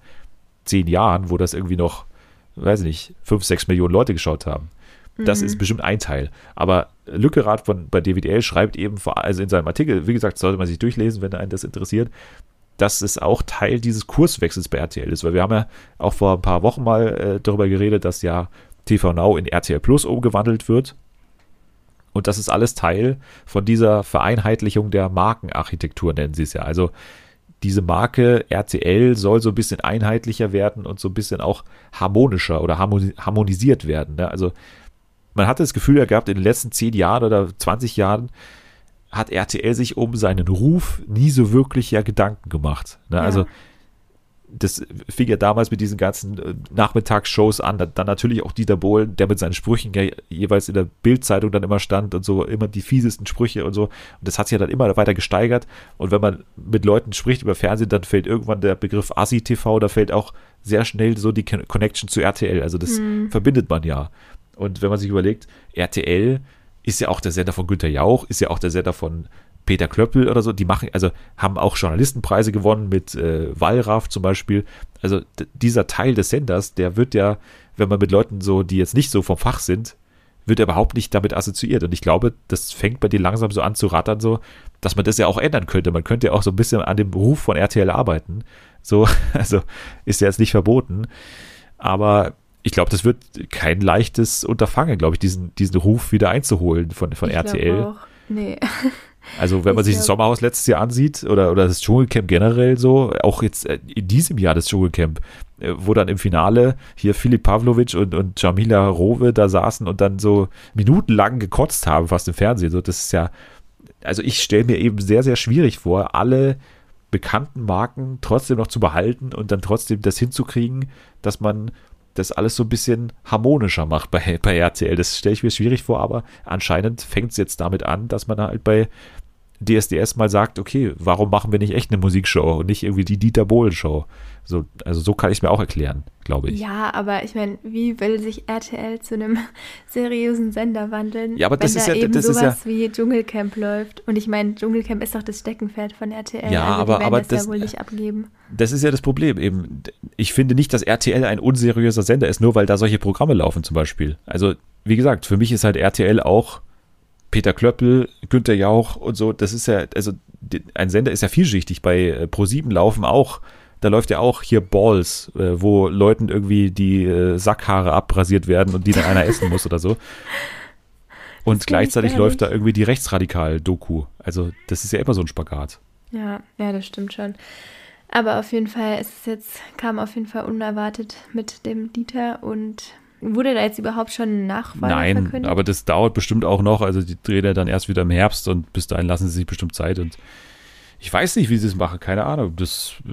zehn Jahren, wo das irgendwie noch, weiß ich nicht, fünf, sechs Millionen Leute geschaut haben. Das ist bestimmt ein Teil. Aber Lückerath von bei DWDL schreibt eben, vor, also in seinem Artikel, wie gesagt, sollte man sich durchlesen, wenn einen das interessiert, dass es auch Teil dieses Kurswechsels bei RTL ist. Weil wir haben ja auch vor ein paar Wochen mal äh, darüber geredet, dass ja TV Now in RTL Plus umgewandelt wird. Und das ist alles Teil von dieser Vereinheitlichung der Markenarchitektur, nennen sie es ja. Also diese Marke RTL soll so ein bisschen einheitlicher werden und so ein bisschen auch harmonischer oder harmoni- harmonisiert werden. Ne? Also man hatte das Gefühl gehabt, in den letzten 10 Jahren oder 20 Jahren hat RTL sich um seinen Ruf nie so wirklich ja Gedanken gemacht. Ne? Ja. Also das fing ja damals mit diesen ganzen äh, Nachmittagsshows an, dann, natürlich auch Dieter Bohlen, der mit seinen Sprüchen ja jeweils in der Bildzeitung dann immer stand und so immer die fiesesten Sprüche und so. Und das hat sich ja dann immer weiter gesteigert. Und wenn man mit Leuten spricht über Fernsehen, dann fällt irgendwann der Begriff Assi-TV, da fällt auch sehr schnell so die Con- Connection zu RTL. Also das verbindet man ja. Und wenn man sich überlegt, RTL ist ja auch der Sender von Günter Jauch, ist ja auch der Sender von Peter Klöppel oder so, die machen, also haben auch Journalistenpreise gewonnen mit äh, Wallraff zum Beispiel. Also dieser Teil des Senders, der wird ja, wenn man mit Leuten so, die jetzt nicht so vom Fach sind, wird er überhaupt nicht damit assoziiert. Und ich glaube, das fängt bei dir langsam so an zu rattern, so, dass man das ja auch ändern könnte. Man könnte ja auch so ein bisschen an dem Ruf von RTL arbeiten. So, [laughs] also ist ja jetzt nicht verboten. Aber ich glaube, das wird kein leichtes Unterfangen, glaube ich, diesen, diesen Ruf wieder einzuholen von, von Ich RTL. Auch. Nee. [laughs] Also wenn man Ich sich das Sommerhaus letztes Jahr ansieht oder, oder das Dschungelcamp generell so, auch jetzt äh, in diesem Jahr das Dschungelcamp, äh, wo dann im Finale hier Filip Pavlovic und, und Jamila Rowe da saßen und dann so minutenlang gekotzt haben, fast im Fernsehen. So, das ist ja, also ich stelle mir eben sehr, sehr schwierig vor, alle bekannten Marken trotzdem noch zu behalten und dann trotzdem das hinzukriegen, dass man das alles so ein bisschen harmonischer macht bei, [laughs] bei RTL. Das stelle ich mir schwierig vor, aber anscheinend fängt es jetzt damit an, dass man halt bei DSDS mal sagt, okay, warum machen wir nicht echt eine Musikshow und nicht irgendwie die Dieter Bohlen Show? So, also so kann ich es mir auch erklären, glaube ich. Ja, aber ich meine, wie will sich RTL zu einem [laughs] seriösen Sender wandeln, Ja, aber das wenn ist da ja- eben das ist sowas wie Dschungelcamp läuft? Und ich meine, Dschungelcamp ist doch das Steckenpferd von RTL. Ja, also aber- aber das, das- ja wohl nicht abgeben. Das ist ja das Problem eben. Ich finde nicht, dass RTL ein unseriöser Sender ist, nur weil da solche Programme laufen zum Beispiel. Also, wie gesagt, für mich ist halt RTL auch Peter Klöppel, Günther Jauch und so. Das ist ja, also ein Sender ist ja vielschichtig. Bei äh, Pro7 laufen auch, da läuft ja auch hier Balls, äh, wo Leuten irgendwie die äh, Sackhaare abrasiert werden und die dann einer essen muss oder so. Und gleichzeitig läuft da irgendwie die Rechtsradikal-Doku. Also das ist ja immer so ein Spagat. Ja, ja, das stimmt schon. Aber auf jeden Fall ist es jetzt, kam auf jeden Fall unerwartet mit dem Dieter und wurde da jetzt überhaupt schon ein Nachfolger Nein, verkündet? aber das dauert bestimmt auch noch. Also die dreht er dann erst wieder im Herbst und bis dahin lassen sie sich bestimmt Zeit und ich weiß nicht, wie sie es machen, keine Ahnung. Das, äh,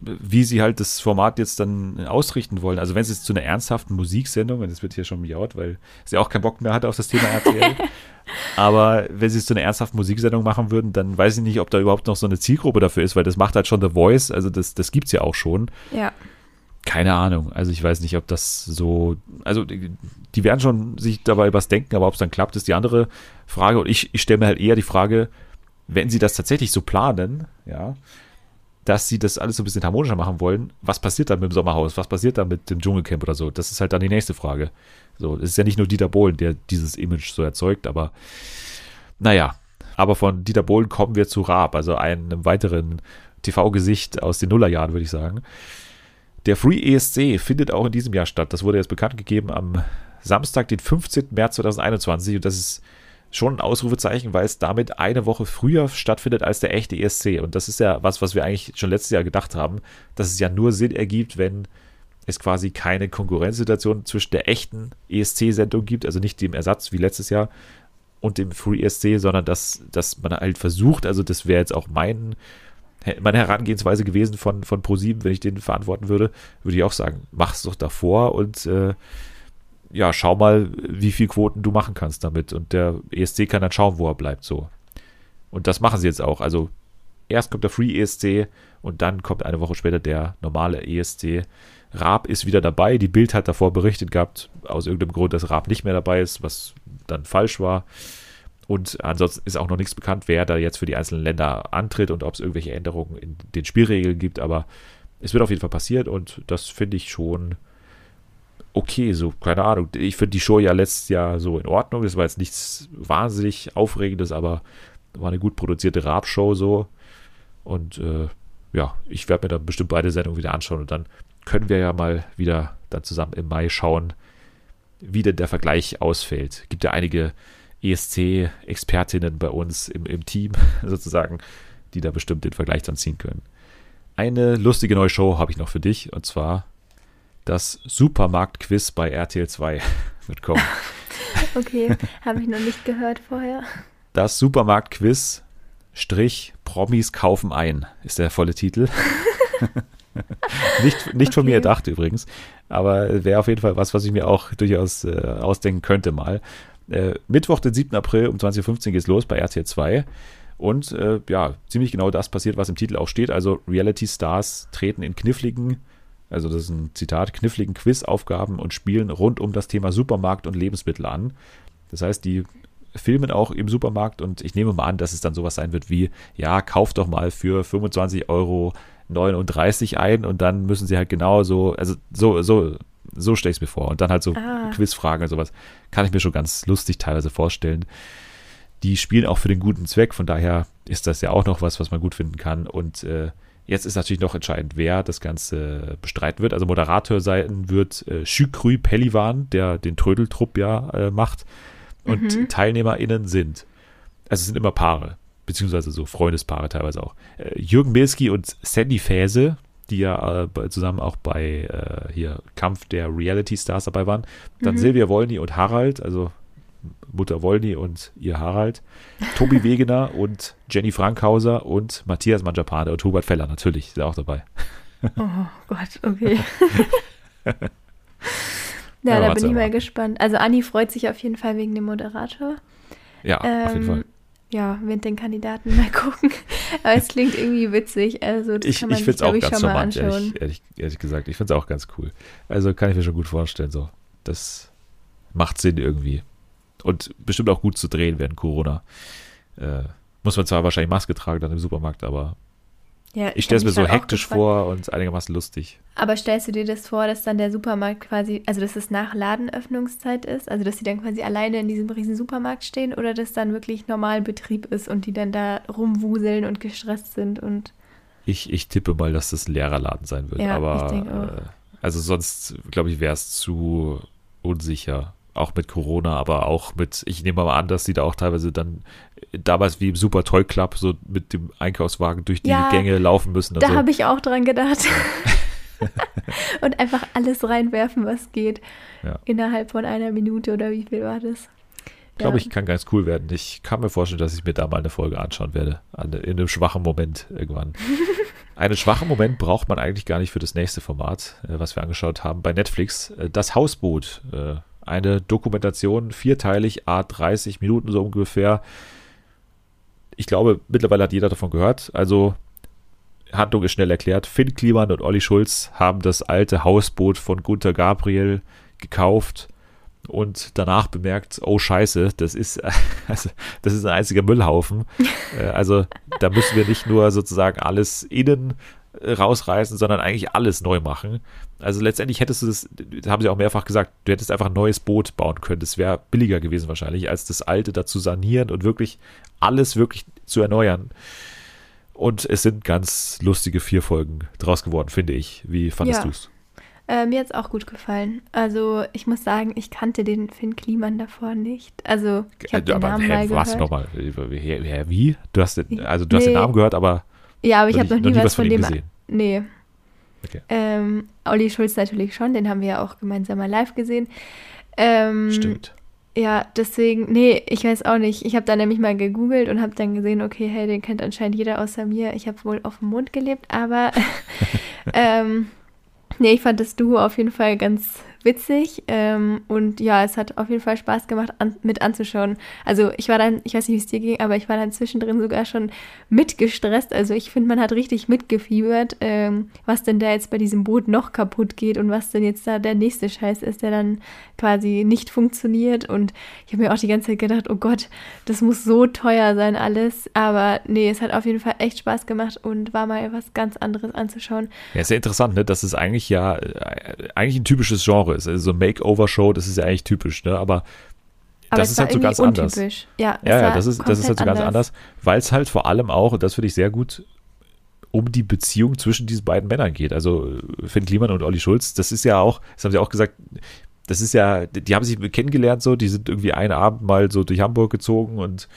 wie sie halt das Format jetzt dann ausrichten wollen. Also wenn es jetzt zu einer ernsthaften Musiksendung, und das wird hier schon miaut, weil sie auch keinen Bock mehr hat auf das Thema RTL. [laughs] Aber wenn sie es zu einer ernsthaften Musiksendung machen würden, dann weiß ich nicht, ob da überhaupt noch so eine Zielgruppe dafür ist, weil das macht halt schon The Voice, also das, das gibt es ja auch schon. Ja. Keine Ahnung. Also ich weiß nicht, ob das so. Also die, die werden schon sich dabei was denken, aber ob es dann klappt, ist die andere Frage. Und ich, ich stelle mir halt eher die Frage, wenn sie das tatsächlich so planen, ja, dass sie das alles so ein bisschen harmonischer machen wollen, was passiert dann mit dem Sommerhaus? Was passiert dann mit dem Dschungelcamp oder so? Das ist halt dann die nächste Frage. So, es ist ja nicht nur Dieter Bohlen, der dieses Image so erzeugt, aber naja. Aber von Dieter Bohlen kommen wir zu Raab, also einem weiteren TV-Gesicht aus den Nullerjahren, würde ich sagen. Der Free ESC findet auch in diesem Jahr statt. Das wurde jetzt bekannt gegeben am Samstag, den 15. März 2021. Und das ist schon ein Ausrufezeichen, weil es damit eine Woche früher stattfindet als der echte ESC. Und das ist ja was, was wir eigentlich schon letztes Jahr gedacht haben, dass es ja nur Sinn ergibt, wenn es quasi keine Konkurrenzsituation zwischen der echten ESC-Sendung gibt, also nicht dem Ersatz wie letztes Jahr und dem Free ESC, sondern dass, dass man halt versucht, also das wäre jetzt auch mein, meine Herangehensweise gewesen von, von ProSieben, wenn ich den verantworten würde, würde ich auch sagen, mach's doch davor und äh, ja, schau mal, wie viel Quoten du machen kannst damit. Und der ESC kann dann schauen, wo er bleibt, so. Und das machen sie jetzt auch. Also erst kommt der Free ESC und dann kommt eine Woche später der normale ESC. Raab ist wieder dabei. Die Bild hat davor berichtet gehabt, aus irgendeinem Grund, dass Raab nicht mehr dabei ist, was dann falsch war. Und ansonsten ist auch noch nichts bekannt, wer da jetzt für die einzelnen Länder antritt und ob es irgendwelche Änderungen in den Spielregeln gibt. Aber es wird auf jeden Fall passiert und das finde ich schon okay, so, keine Ahnung. Ich finde die Show ja letztes Jahr so in Ordnung. Das war jetzt nichts wahnsinnig Aufregendes, aber war eine gut produzierte Rap-Show so. Und äh, ja, ich werde mir dann bestimmt beide Sendungen wieder anschauen und dann können wir ja mal wieder dann zusammen im Mai schauen, wie denn der Vergleich ausfällt. Gibt ja einige ESC-Expertinnen bei uns im, im Team [laughs] sozusagen, die da bestimmt den Vergleich dann ziehen können. Eine lustige neue Show habe ich noch für dich und zwar das Supermarkt-Quiz bei RTL 2 [laughs] wird kommen. [laughs] okay, habe ich noch nicht gehört vorher. Das Supermarkt-Quiz Strich Promis kaufen ein ist der volle Titel. [laughs] nicht nicht okay. von mir erdacht übrigens, aber wäre auf jeden Fall was, was ich mir auch durchaus äh, ausdenken könnte mal. Äh, Mittwoch, den 7. April um 20.15 Uhr geht es los bei RTL 2. Und äh, ja, ziemlich genau das passiert, was im Titel auch steht. Also Reality Stars treten in kniffligen also das ist ein Zitat, kniffligen Quizaufgaben und Spielen rund um das Thema Supermarkt und Lebensmittel an. Das heißt, die filmen auch im Supermarkt und ich nehme mal an, dass es dann sowas sein wird wie, ja, kauf doch mal für 25 Euro 39 ein und dann müssen sie halt genau so, also so, so, so stelle ich es mir vor. Und dann halt so ah. Quizfragen und sowas. Kann ich mir schon ganz lustig teilweise vorstellen. Die spielen auch für den guten Zweck, von daher ist das ja auch noch was, was man gut finden kann. Und äh, Jetzt ist natürlich noch entscheidend, wer das Ganze bestreiten wird. Also Moderator sein wird äh, Shükrü Pelivan, der den Trödeltrupp ja äh, macht. Und mhm. TeilnehmerInnen sind, also es sind immer Paare, beziehungsweise so Freundespaare teilweise auch. Äh, Jürgen Milski und Sandy Fäse, die ja äh, zusammen auch bei äh, hier Kampf der Reality Stars dabei waren. Dann mhm. Silvia Wolny und Harald, also Mutter Wolny und ihr Harald, Tobi [laughs] Wegener und Jenny Frankhauser und Matthias Manjapane und Hubert Feller natürlich, ist auch dabei. Oh Gott, okay. [laughs] ja, ja da bin ich mal gespannt. Also Anni freut sich auf jeden Fall wegen dem Moderator. Ja, ähm, auf jeden Fall. Ja, mit den Kandidaten mal [laughs] gucken. Aber es klingt irgendwie witzig. Also das ich, kann man ich finde es auch ganz charmant, ehrlich, ehrlich, ehrlich, gesagt. Ich finde es auch ganz cool. Also kann ich mir schon gut vorstellen. So, das macht Sinn irgendwie. Und bestimmt auch gut zu drehen während Corona. Äh, muss man zwar wahrscheinlich Maske tragen dann im Supermarkt, aber ja, ich stelle es mir so hektisch vor und einigermaßen lustig. Aber stellst du dir das vor, dass dann der Supermarkt quasi, also dass es nach Ladenöffnungszeit ist, also dass sie dann quasi alleine in diesem riesen Supermarkt stehen oder dass dann wirklich Normalbetrieb ist und die dann da rumwuseln und gestresst sind und ich, ich tippe mal, dass das ein leerer Laden sein wird, ja, aber äh, also sonst glaube ich wäre es zu unsicher auch mit Corona, aber auch mit, ich nehme mal an, dass sie da auch teilweise dann damals wie im Super Toy Club so mit dem Einkaufswagen durch die ja, Gänge laufen müssen. Da so. habe ich auch dran gedacht. [laughs] und einfach alles reinwerfen, was geht. Ja. Innerhalb von einer Minute oder wie viel war das? Ich glaube, ich kann ganz cool werden. Ich kann mir vorstellen, dass ich mir da mal eine Folge anschauen werde. In einem schwachen Moment irgendwann. [laughs] Einen schwachen Moment braucht man eigentlich gar nicht für das nächste Format, äh, was wir angeschaut haben bei Netflix. Äh, das Hausboot. Eine Dokumentation, vierteilig, a 30 Minuten so ungefähr. Ich glaube, mittlerweile hat jeder davon gehört. Also Handlung ist schnell erklärt. Finn Kliman und Olli Schulz haben das alte Hausboot von Gunther Gabriel gekauft und danach bemerkt, oh Scheiße, das ist, [laughs] also, das ist ein einziger Müllhaufen. [laughs] Äh, also da müssen wir nicht nur sozusagen alles innen rausreißen, sondern eigentlich alles neu machen. Also letztendlich hättest du das, das haben sie auch mehrfach gesagt, du hättest einfach ein neues Boot bauen können. Das wäre billiger gewesen wahrscheinlich, als das alte da zu sanieren und wirklich alles wirklich zu erneuern. Und es sind ganz lustige vier Folgen draus geworden, finde ich. Wie fandest ja. du es? Äh, mir hat es auch gut gefallen. Also ich muss sagen, ich kannte den Finn Kliman davor nicht. Also ich habe den aber, Namen hä, mal was nochmal? Wie? Du hast den, also du nee. hast den Namen gehört, aber ja, aber ich habe noch, nie was, was von, dem gesehen. Nee. Okay. Ähm, Olli Schulz natürlich schon, den haben wir ja auch gemeinsam mal live gesehen. Ähm, Stimmt. Ja, deswegen, nee, ich weiß auch nicht. Ich habe da nämlich mal gegoogelt und habe dann gesehen, okay, hey, den kennt anscheinend jeder außer mir. Ich habe wohl auf dem Mond gelebt, aber [laughs] [laughs] ähm, nee, ich fand das Duo auf jeden Fall ganz witzig. Ähm, und ja, es hat auf jeden Fall Spaß gemacht, an, mit anzuschauen. Also ich war dann, ich weiß nicht, wie es dir ging, aber ich war dann zwischendrin sogar schon mitgestresst. Also ich finde, man hat richtig mitgefiebert, ähm, was denn da jetzt bei diesem Boot noch kaputt geht und was denn jetzt da der nächste Scheiß ist, der dann quasi nicht funktioniert. Und ich habe mir auch die ganze Zeit gedacht, oh Gott, das muss so teuer sein alles. Aber nee, es hat auf jeden Fall echt Spaß gemacht und war mal was ganz anderes anzuschauen. Ja, ist ja interessant, ne? Das ist eigentlich ja äh, eigentlich ein typisches Genre ist. Also so Makeover-Show, das ist ja eigentlich typisch, ne? Aber, aber das ist halt so ganz untypisch. anders. Ja, ja, ja das, ist, das ist halt so ganz anders, weil es halt vor allem auch, und das finde ich sehr gut, um die Beziehung zwischen diesen beiden Männern geht. Also Finn Kliman und Olli Schulz, das ist ja auch, das haben sie auch gesagt, das ist ja, die haben sich kennengelernt so, die sind irgendwie einen Abend mal so durch Hamburg gezogen und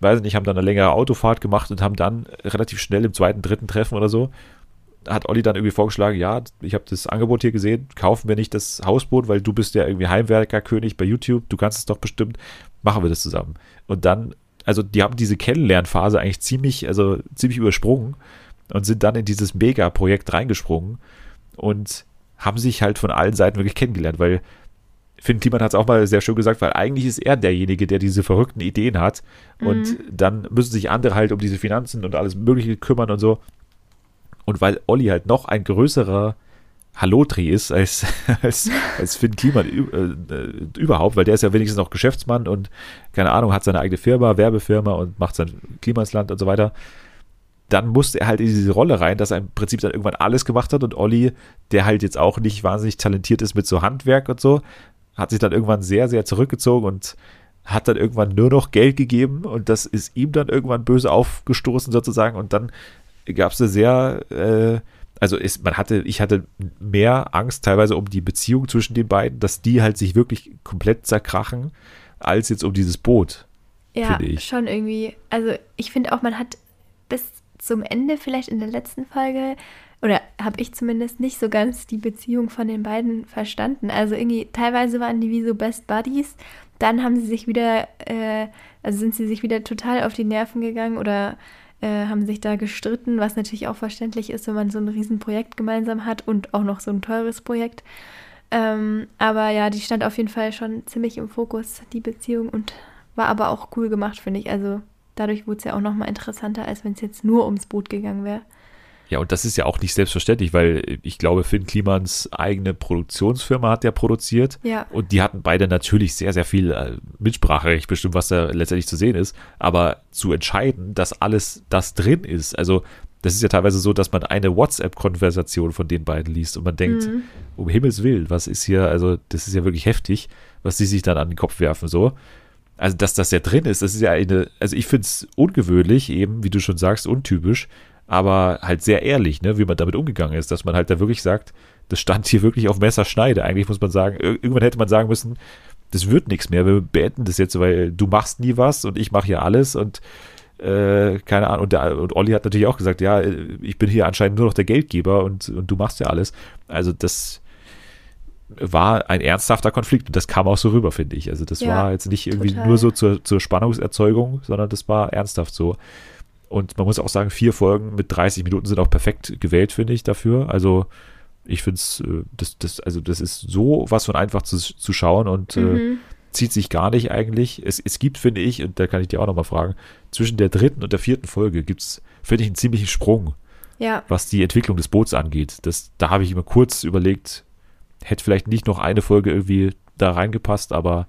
weiß nicht, haben dann eine längere Autofahrt gemacht und haben dann relativ schnell im zweiten, dritten Treffen oder so hat Olli dann irgendwie vorgeschlagen, ja, ich habe das Angebot hier gesehen, kaufen wir nicht das Hausboot, weil du bist ja irgendwie Heimwerkerkönig bei YouTube, du kannst es doch bestimmt, machen wir das zusammen. Und dann, also die haben diese Kennenlernphase eigentlich ziemlich, also ziemlich übersprungen und sind dann in dieses Mega-Projekt reingesprungen und haben sich halt von allen Seiten wirklich kennengelernt, weil Finn Kliman hat es auch mal sehr schön gesagt, weil eigentlich ist er derjenige, der diese verrückten Ideen hat und mhm. dann müssen sich andere halt um diese Finanzen und alles Mögliche kümmern und so. Und weil Olli halt noch ein größerer Hallotri ist als, [laughs] als, als Finn Kliman äh, überhaupt, weil der ist ja wenigstens noch Geschäftsmann und keine Ahnung, hat seine eigene Firma, Werbefirma und macht sein Klimasland und so weiter. Dann musste er halt in diese Rolle rein, dass er im Prinzip dann irgendwann alles gemacht hat und Olli, der halt jetzt auch nicht wahnsinnig talentiert ist mit so Handwerk und so, hat sich dann irgendwann sehr, sehr zurückgezogen und hat dann irgendwann nur noch Geld gegeben und das ist ihm dann irgendwann böse aufgestoßen sozusagen und dann gab es eine sehr, äh, also ist, man hatte, ich hatte mehr Angst teilweise um die Beziehung zwischen den beiden, dass die halt sich wirklich komplett zerkrachen, als jetzt um dieses Boot. Ja, schon irgendwie. Also ich finde auch, man hat bis zum Ende, vielleicht in der letzten Folge, oder habe ich zumindest nicht so ganz die Beziehung von den beiden verstanden. Also irgendwie, teilweise waren die wie so Best Buddies, dann haben sie sich wieder, äh, also sind sie sich wieder total auf die Nerven gegangen oder äh, haben sich da gestritten, was natürlich auch verständlich ist, wenn man so ein Riesenprojekt gemeinsam hat und auch noch so ein teures Projekt. Ähm, aber ja, die stand auf jeden Fall schon ziemlich im Fokus, die Beziehung, und war aber auch cool gemacht, finde ich. Also dadurch wurde es ja auch nochmal interessanter, als wenn es jetzt nur ums Boot gegangen wäre. Ja, und das ist ja auch nicht selbstverständlich, weil ich glaube, Finn Klimans eigene Produktionsfirma hat ja produziert. Ja. Und die hatten beide natürlich sehr, sehr viel äh, Mitspracherecht bestimmt, was da letztendlich zu sehen ist. Aber zu entscheiden, dass alles das drin ist, also das ist ja teilweise so, dass man eine WhatsApp-Konversation von den beiden liest und man denkt, mhm. um Himmels Willen, was ist hier, also das ist ja wirklich heftig, was die sich dann an den Kopf werfen, so. Also, dass das ja drin ist, das ist ja eine, also ich finde es ungewöhnlich, eben, wie du schon sagst, untypisch, aber halt sehr ehrlich, ne, wie man damit umgegangen ist, dass man halt da wirklich sagt, das stand hier wirklich auf Messerschneide. Eigentlich muss man sagen, irgendwann hätte man sagen müssen, das wird nichts mehr, wir beenden das jetzt, weil du machst nie was und ich mache hier alles und äh, keine Ahnung. Und, der, und Olli hat natürlich auch gesagt, ja, ich bin hier anscheinend nur noch der Geldgeber und, und du machst ja alles. Also das war ein ernsthafter Konflikt und das kam auch so rüber, finde ich. Also das ja, war jetzt nicht irgendwie total. nur so zur, zur Spannungserzeugung, sondern das war ernsthaft so. Und man muss auch sagen, vier Folgen mit 30 Minuten sind auch perfekt gewählt, finde ich, dafür. Also ich finde es, äh, das, das, also das ist so was von einfach zu, zu schauen und äh, mhm. äh, zieht sich gar nicht eigentlich. Es, es gibt, finde ich, und da kann ich dir auch nochmal fragen, zwischen der dritten und der vierten Folge gibt es, finde ich, einen ziemlichen Sprung, ja. was die Entwicklung des Boots angeht. Das, da habe ich immer kurz überlegt, hätte vielleicht nicht noch eine Folge irgendwie da reingepasst, aber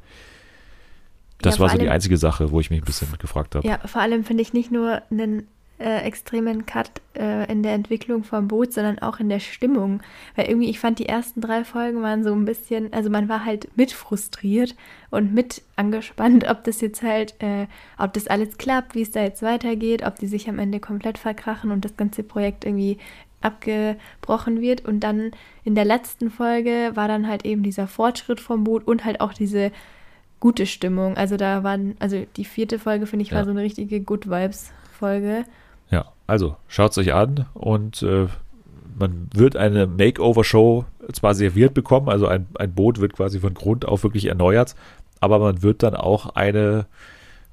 das ja, war so die einzige Sache, wo ich mich ein bisschen gefragt habe. Ja, vor allem finde ich nicht nur einen äh, extremen Cut äh, in der Entwicklung vom Boot, sondern auch in der Stimmung. Weil irgendwie, ich fand, die ersten drei Folgen waren so ein bisschen, also man war halt mit frustriert und mit angespannt, ob das jetzt halt, äh, ob das alles klappt, wie es da jetzt weitergeht, ob die sich am Ende komplett verkrachen und das ganze Projekt irgendwie abgebrochen wird. Und dann in der letzten Folge war dann halt eben dieser Fortschritt vom Boot und halt auch diese gute Stimmung. Also da waren, also die vierte Folge, finde ich, war so eine richtige Good Vibes Folge. Ja, also schaut es euch an und äh, man wird eine Makeover-Show zwar serviert bekommen, also ein, ein Boot wird quasi von Grund auf wirklich erneuert, aber man wird dann auch eine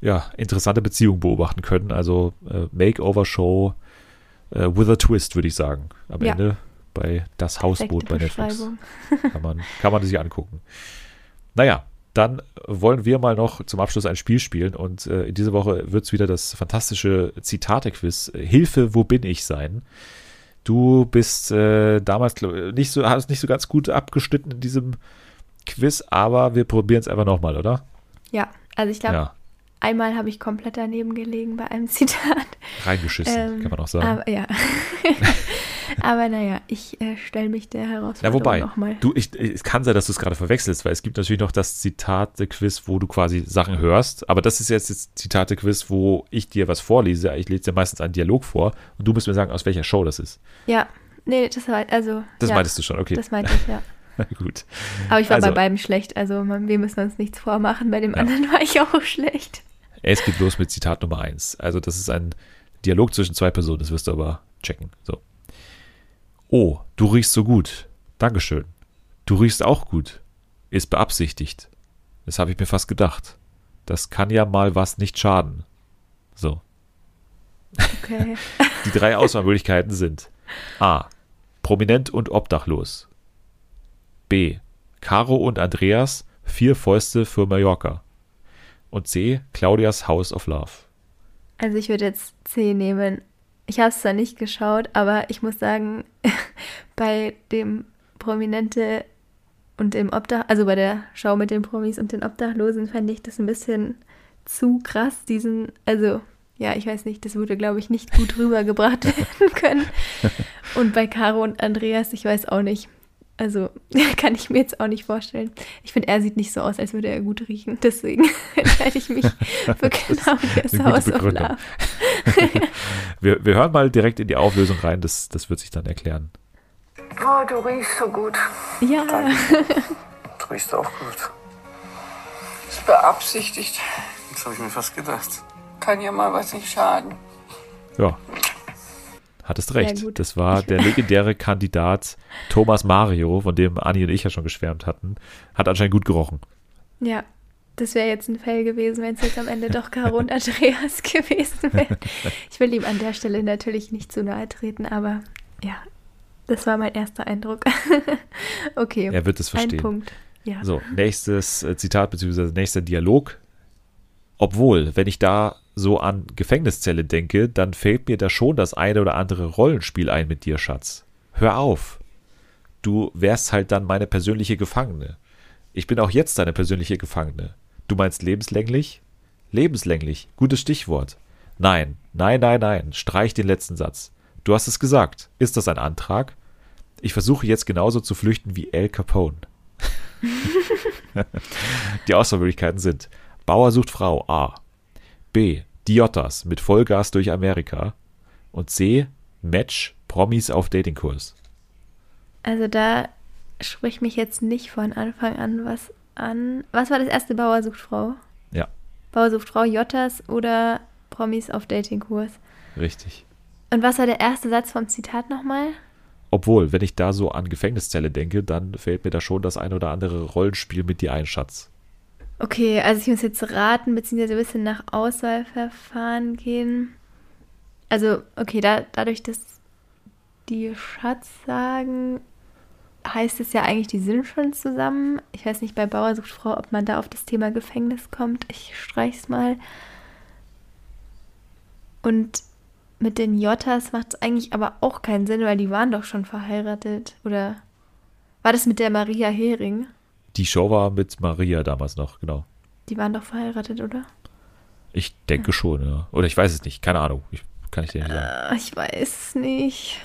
ja, interessante Beziehung beobachten können. Also äh, Makeover-Show äh, with a twist, würde ich sagen. Am ja. Ende bei Das Hausboot bei Netflix. kann, man, kann man sich angucken. Naja, dann wollen wir mal noch zum Abschluss ein Spiel spielen und äh, in dieser Woche wird es wieder das fantastische Zitate-Quiz Hilfe, wo bin ich sein. Du bist äh, damals nicht so, hast nicht so ganz gut abgeschnitten in diesem Quiz, aber wir probieren es einfach nochmal, oder? Ja, also ich glaube, ja. einmal habe ich komplett daneben gelegen bei einem [laughs] Zitat. Reingeschissen, ähm, kann man auch sagen. Aber, ja. [laughs] Aber naja, ich äh, stelle mich der Herausforderung ja, wobei, nochmal. Du, ich, es kann sein, dass du es gerade verwechselst, weil es gibt natürlich noch das Zitate-Quiz, wo du quasi Sachen hörst. Aber das ist jetzt das Zitate-Quiz, wo ich dir was vorlese. Ich lese dir meistens einen Dialog vor und du musst mir sagen, aus welcher Show das ist. Ja, nee, das war, also. Das ja, meintest du schon, okay. Das meinte ich, ja. [laughs] Gut. Aber ich war also, bei beiden schlecht, also wir müssen uns nichts vormachen. Bei dem ja. anderen [laughs] war ich auch schlecht. Es geht los mit Zitat Nummer 1. Also, das ist ein Dialog zwischen zwei Personen, das wirst du aber checken. So. Oh, du riechst so gut. Dankeschön. Du riechst auch gut. Ist beabsichtigt. Das habe ich mir fast gedacht. Das kann ja mal was nicht schaden. So. Okay. [laughs] Die drei Auswahlmöglichkeiten sind A. Prominent und obdachlos. B. Caro und Andreas, vier Fäuste für Mallorca. Und C. Claudias House of Love. Also ich würde jetzt C nehmen. Ich habe es zwar nicht geschaut, aber ich muss sagen, [laughs] bei dem Prominente und dem Obdach, also bei der Schau mit den Promis und den Obdachlosen fand ich das ein bisschen zu krass, diesen, also ja, ich weiß nicht, das wurde, glaube ich, nicht gut rübergebracht [laughs] werden können. [laughs] Und bei Caro und Andreas, ich weiß auch nicht. Also [laughs] kann ich mir jetzt auch nicht vorstellen. Ich finde, er sieht nicht so aus, als würde er gut riechen. Deswegen [laughs] entscheide ich mich [laughs] für genau das Haus of Love. wir, wir hören mal direkt in die Auflösung rein. Das, das wird sich dann erklären. Oh, du riechst so gut. Ja. Du riechst auch gut. Ist beabsichtigt. Das habe ich mir fast gedacht. Kann ja mal was nicht schaden. Ja, Hattest recht. Das war der legendäre Kandidat Thomas Mario, von dem Anni und ich ja schon geschwärmt hatten. Hat anscheinend gut gerochen. Ja, das wäre jetzt ein Fell gewesen, wenn es jetzt am Ende doch Caro und [laughs] Andreas gewesen wäre. Ich will ihm an der Stelle natürlich nicht zu nahe treten, aber ja, das war mein erster Eindruck. [laughs] okay. Er wird es verstehen. Ein Punkt. Ja. So, nächstes äh, Zitat bzw. nächster Dialog. Obwohl, wenn ich da so an Gefängniszelle denke, dann fällt mir da schon das eine oder andere Rollenspiel ein mit dir, Schatz. Hör auf. Du wärst halt dann meine persönliche Gefangene. Ich bin auch jetzt deine persönliche Gefangene. Du meinst lebenslänglich? Lebenslänglich, gutes Stichwort. Nein, nein, nein, nein, streich den letzten Satz. Du hast es gesagt. Ist das ein Antrag? Ich versuche jetzt genauso zu flüchten wie El Capone. [laughs] [laughs] Die Auswahlmöglichkeiten sind Bauer sucht Frau A. B. Diotas mit Vollgas durch Amerika. Und C. Match Promis auf Datingkurs. Also da spricht mich jetzt nicht von Anfang an was an. Was war das erste Bauer sucht Frau? Ja. Bauer sucht Frau, Jottas oder Promis auf Datingkurs? Richtig. Und was war der erste Satz vom Zitat nochmal? Obwohl, wenn ich da so an Gefängniszelle denke, dann fällt mir da schon das ein oder andere Rollenspiel mit dir ein, Schatz. Okay, also ich muss jetzt raten, beziehungsweise ein bisschen nach Auswahlverfahren gehen. Also, okay, da, dadurch, dass die Schatz sagen, heißt es ja eigentlich, die sind schon zusammen. Ich weiß nicht, bei Bauer sucht Frau, ob man da auf das Thema Gefängnis kommt. Ich streich's mal. Und mit den Jottas macht es eigentlich aber auch keinen Sinn, weil die waren doch schon verheiratet. Oder war das mit der Maria Hering? Die Show war mit Maria damals noch, genau. Die waren doch verheiratet, oder? Ich denke hm. schon, ja. Oder ich weiß es nicht, keine Ahnung. Ich, kann ich dir nicht sagen. Äh, ich weiß es nicht.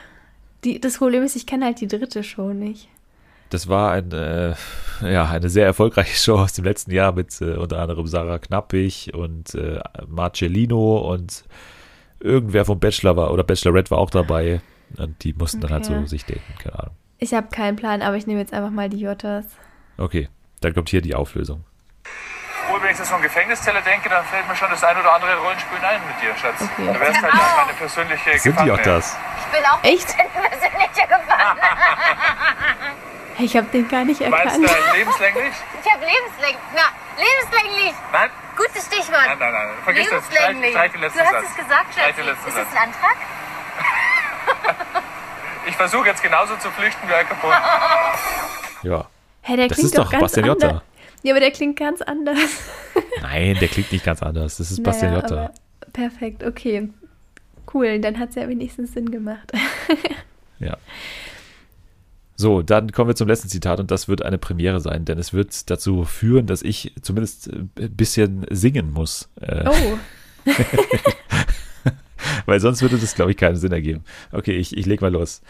Die, das Problem ist, ich kenne halt die dritte Show nicht. Das war ein, äh, ja, eine sehr erfolgreiche [laughs] Show aus dem letzten Jahr mit äh, unter anderem Sarah Knappig und äh, Marcellino und irgendwer vom Bachelor war oder Bachelorette war auch dabei. Und die mussten okay. dann halt so sich daten, keine Ahnung. Ich habe keinen Plan, aber ich nehme jetzt einfach mal die Jottas. Okay, dann kommt hier die Auflösung. Obwohl, wenn ich das von Gefängniszelle denke, dann fällt mir schon das ein oder andere Rollenspiel ein mit dir, Schatz. Okay. Du wärst halt auch. meine persönliche Sind die auch das? Ich bin auch Echt? persönlicher Gefangener. hey, ich habe den gar nicht erkannt. Meinst du lebenslänglich? Ich habe lebenslänglich. Na, lebenslänglich. Nein? Gutes Stichwort. Nein, nein, nein. Vergiss das. Lebenslänglich. Streich, streich du hast es gesagt, Schatz. Ist das ein Antrag? [laughs] ich versuche jetzt genauso zu flüchten wie Al Capone. ja. Hey, der das klingt ist doch, ganz Bastian Jotta. Ja, aber der klingt ganz anders. [laughs] Nein, der klingt nicht ganz anders. Das ist naja, Bastian Jotta. Perfekt, okay. Cool, dann hat es ja wenigstens Sinn gemacht. [laughs] ja. So, dann kommen wir zum letzten Zitat und das wird eine Premiere sein, denn es wird dazu führen, dass ich zumindest ein bisschen singen muss. Äh, oh. [laughs] Weil sonst würde das, glaube ich, keinen Sinn ergeben. Okay, ich, ich leg mal los.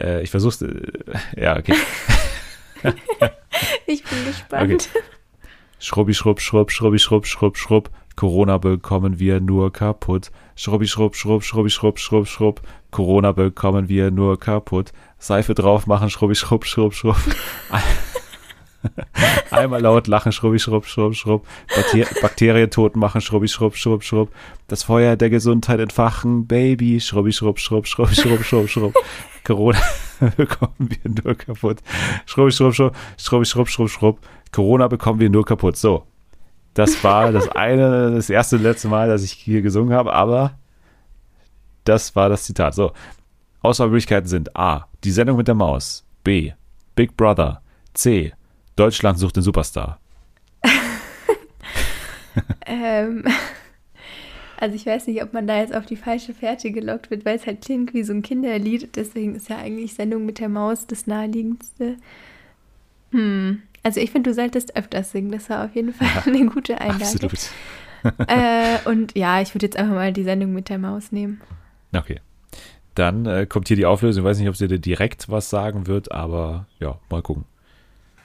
Äh, ich versuch's. Äh, ja, okay. [laughs] ich bin gespannt. Okay. Schrubbi, schrubb, schrubb, schrubbi, schrubb, schrubb, schrubb. Corona bekommen wir nur kaputt. Schrubbi, schrubb, schrubb, schrubbi, schrubb, schrubb, schrubb. Corona bekommen wir nur kaputt. Seife drauf machen, schrubbi, schrubb, schrubb, schrubb. [laughs] [laughs] Einmal laut lachen, schrubbi, schrubb, schrubb, schrubb. Bakterien tot machen, schrubbi, schrubb, schrubb, schrubb. Das Feuer der Gesundheit entfachen, Baby, schrubbi, schrubb, schrubb, schrubb, schrubb, schrubb, [laughs] schrubb. Corona [laughs] bekommen wir nur kaputt. Schrubbi, schrubb, schrubb, schrubbi, schrubb, schrubb, schrubb. Corona bekommen wir nur kaputt. So. Das war das eine, das erste und letzte Mal, dass ich hier gesungen habe, aber das war das Zitat. So. Auswahlmöglichkeiten sind A. Die Sendung mit der Maus. B. Big Brother. C. Deutschland sucht den Superstar. [laughs] ähm, [laughs] also ich weiß nicht, ob man da jetzt auf die falsche Fährte gelockt wird, weil es halt klingt wie so ein Kinderlied. Deswegen ist ja eigentlich Sendung mit der Maus das naheliegendste. Hm. Also ich finde, du solltest öfters singen. Das war auf jeden Fall ja, [laughs] eine gute Einlage. Absolut. äh, und ja, ich würde jetzt einfach mal die Sendung mit der Maus nehmen. Okay. Dann äh, kommt hier die Auflösung. Ich weiß nicht, ob sie dir direkt was sagen wird, aber ja, mal gucken.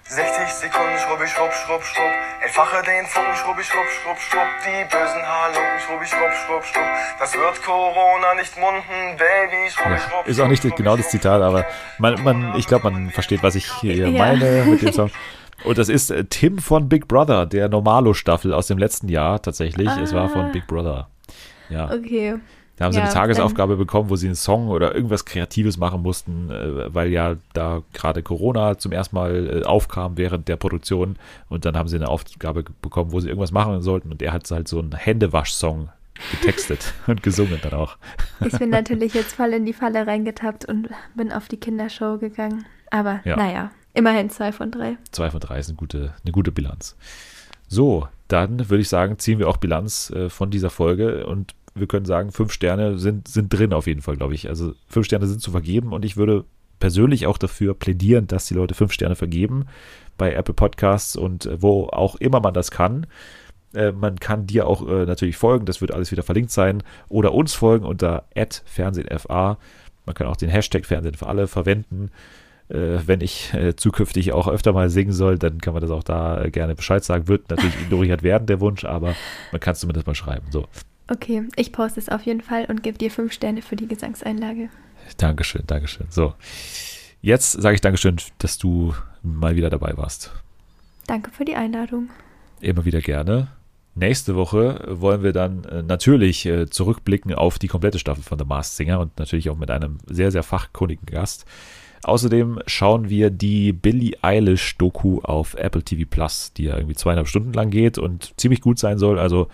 60 Sekunden, schrubbi, schrubb, schrubb, schrubb. Entfache den Funken, schrubbi, schrubb, schrubb, schrubb. Die bösen Haarlunken, schrubbi, schrubb, schrubb, schrubb. Das wird Corona nicht munden, Baby, schrubbi, schrubb. Ist auch nicht genau das Zitat, aber man, man, ich glaube, man versteht, was ich hier ja. meine mit dem [laughs] Song. Und das ist äh, Tim von Big Brother, der Normalo-Staffel aus dem letzten Jahr tatsächlich. Ah. Es war von ah. Big Brother. Ja. Okay. Da haben sie ja, eine Tagesaufgabe bekommen, wo sie einen Song oder irgendwas Kreatives machen mussten, äh, weil ja da gerade Corona zum ersten Mal äh, aufkam während der Produktion. Und dann haben sie eine Aufgabe bekommen, wo sie irgendwas machen sollten. Und er hat halt so einen Händewasch-Song getextet [laughs] und gesungen dann auch. Ich bin [laughs] natürlich jetzt voll in die Falle reingetappt und bin auf die Kindershow gegangen. Aber ja. naja, immerhin zwei von drei. Zwei von drei ist eine gute, eine gute Bilanz. So, dann würde ich sagen, ziehen wir auch Bilanz äh, von dieser Folge und wir können sagen, fünf Sterne sind, sind drin auf jeden Fall, glaube ich. Also fünf Sterne sind zu vergeben und ich würde persönlich auch dafür plädieren, dass die Leute fünf Sterne vergeben bei Apple Podcasts und äh, wo auch immer man das kann. Äh, man kann dir auch äh, natürlich folgen, das wird alles wieder verlinkt sein, oder uns folgen unter @fernsehenfa. Man kann auch den Hashtag Fernsehen für alle verwenden. wenn ich zukünftig auch öfter mal singen soll, dann kann man das auch da gerne Bescheid sagen. Wird natürlich ignoriert werden, der Wunsch, aber man kann es zumindest mal schreiben. So. Okay, ich poste es auf jeden Fall und gebe dir fünf Sterne für die Gesangseinlage. Dankeschön, Dankeschön. So, jetzt sage ich Dankeschön, dass du mal wieder dabei warst. Danke für die Einladung. Immer wieder gerne. Nächste Woche wollen wir dann äh, natürlich äh, zurückblicken auf die komplette Staffel von The Masked Singer und natürlich auch mit einem sehr, sehr fachkundigen Gast. Außerdem schauen wir die Billie Eilish Doku auf Apple TV Plus, die ja irgendwie zweieinhalb Stunden lang geht und ziemlich gut sein soll. Also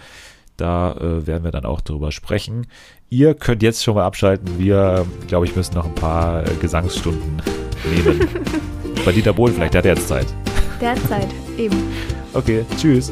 da äh, werden wir dann auch drüber sprechen. Ihr könnt jetzt schon mal abschalten. Wir, glaube ich, müssen noch ein paar äh, Gesangsstunden nehmen. [laughs] Bei Dieter Bohlen vielleicht, der hat jetzt Zeit. Der hat Zeit, eben. Okay, tschüss.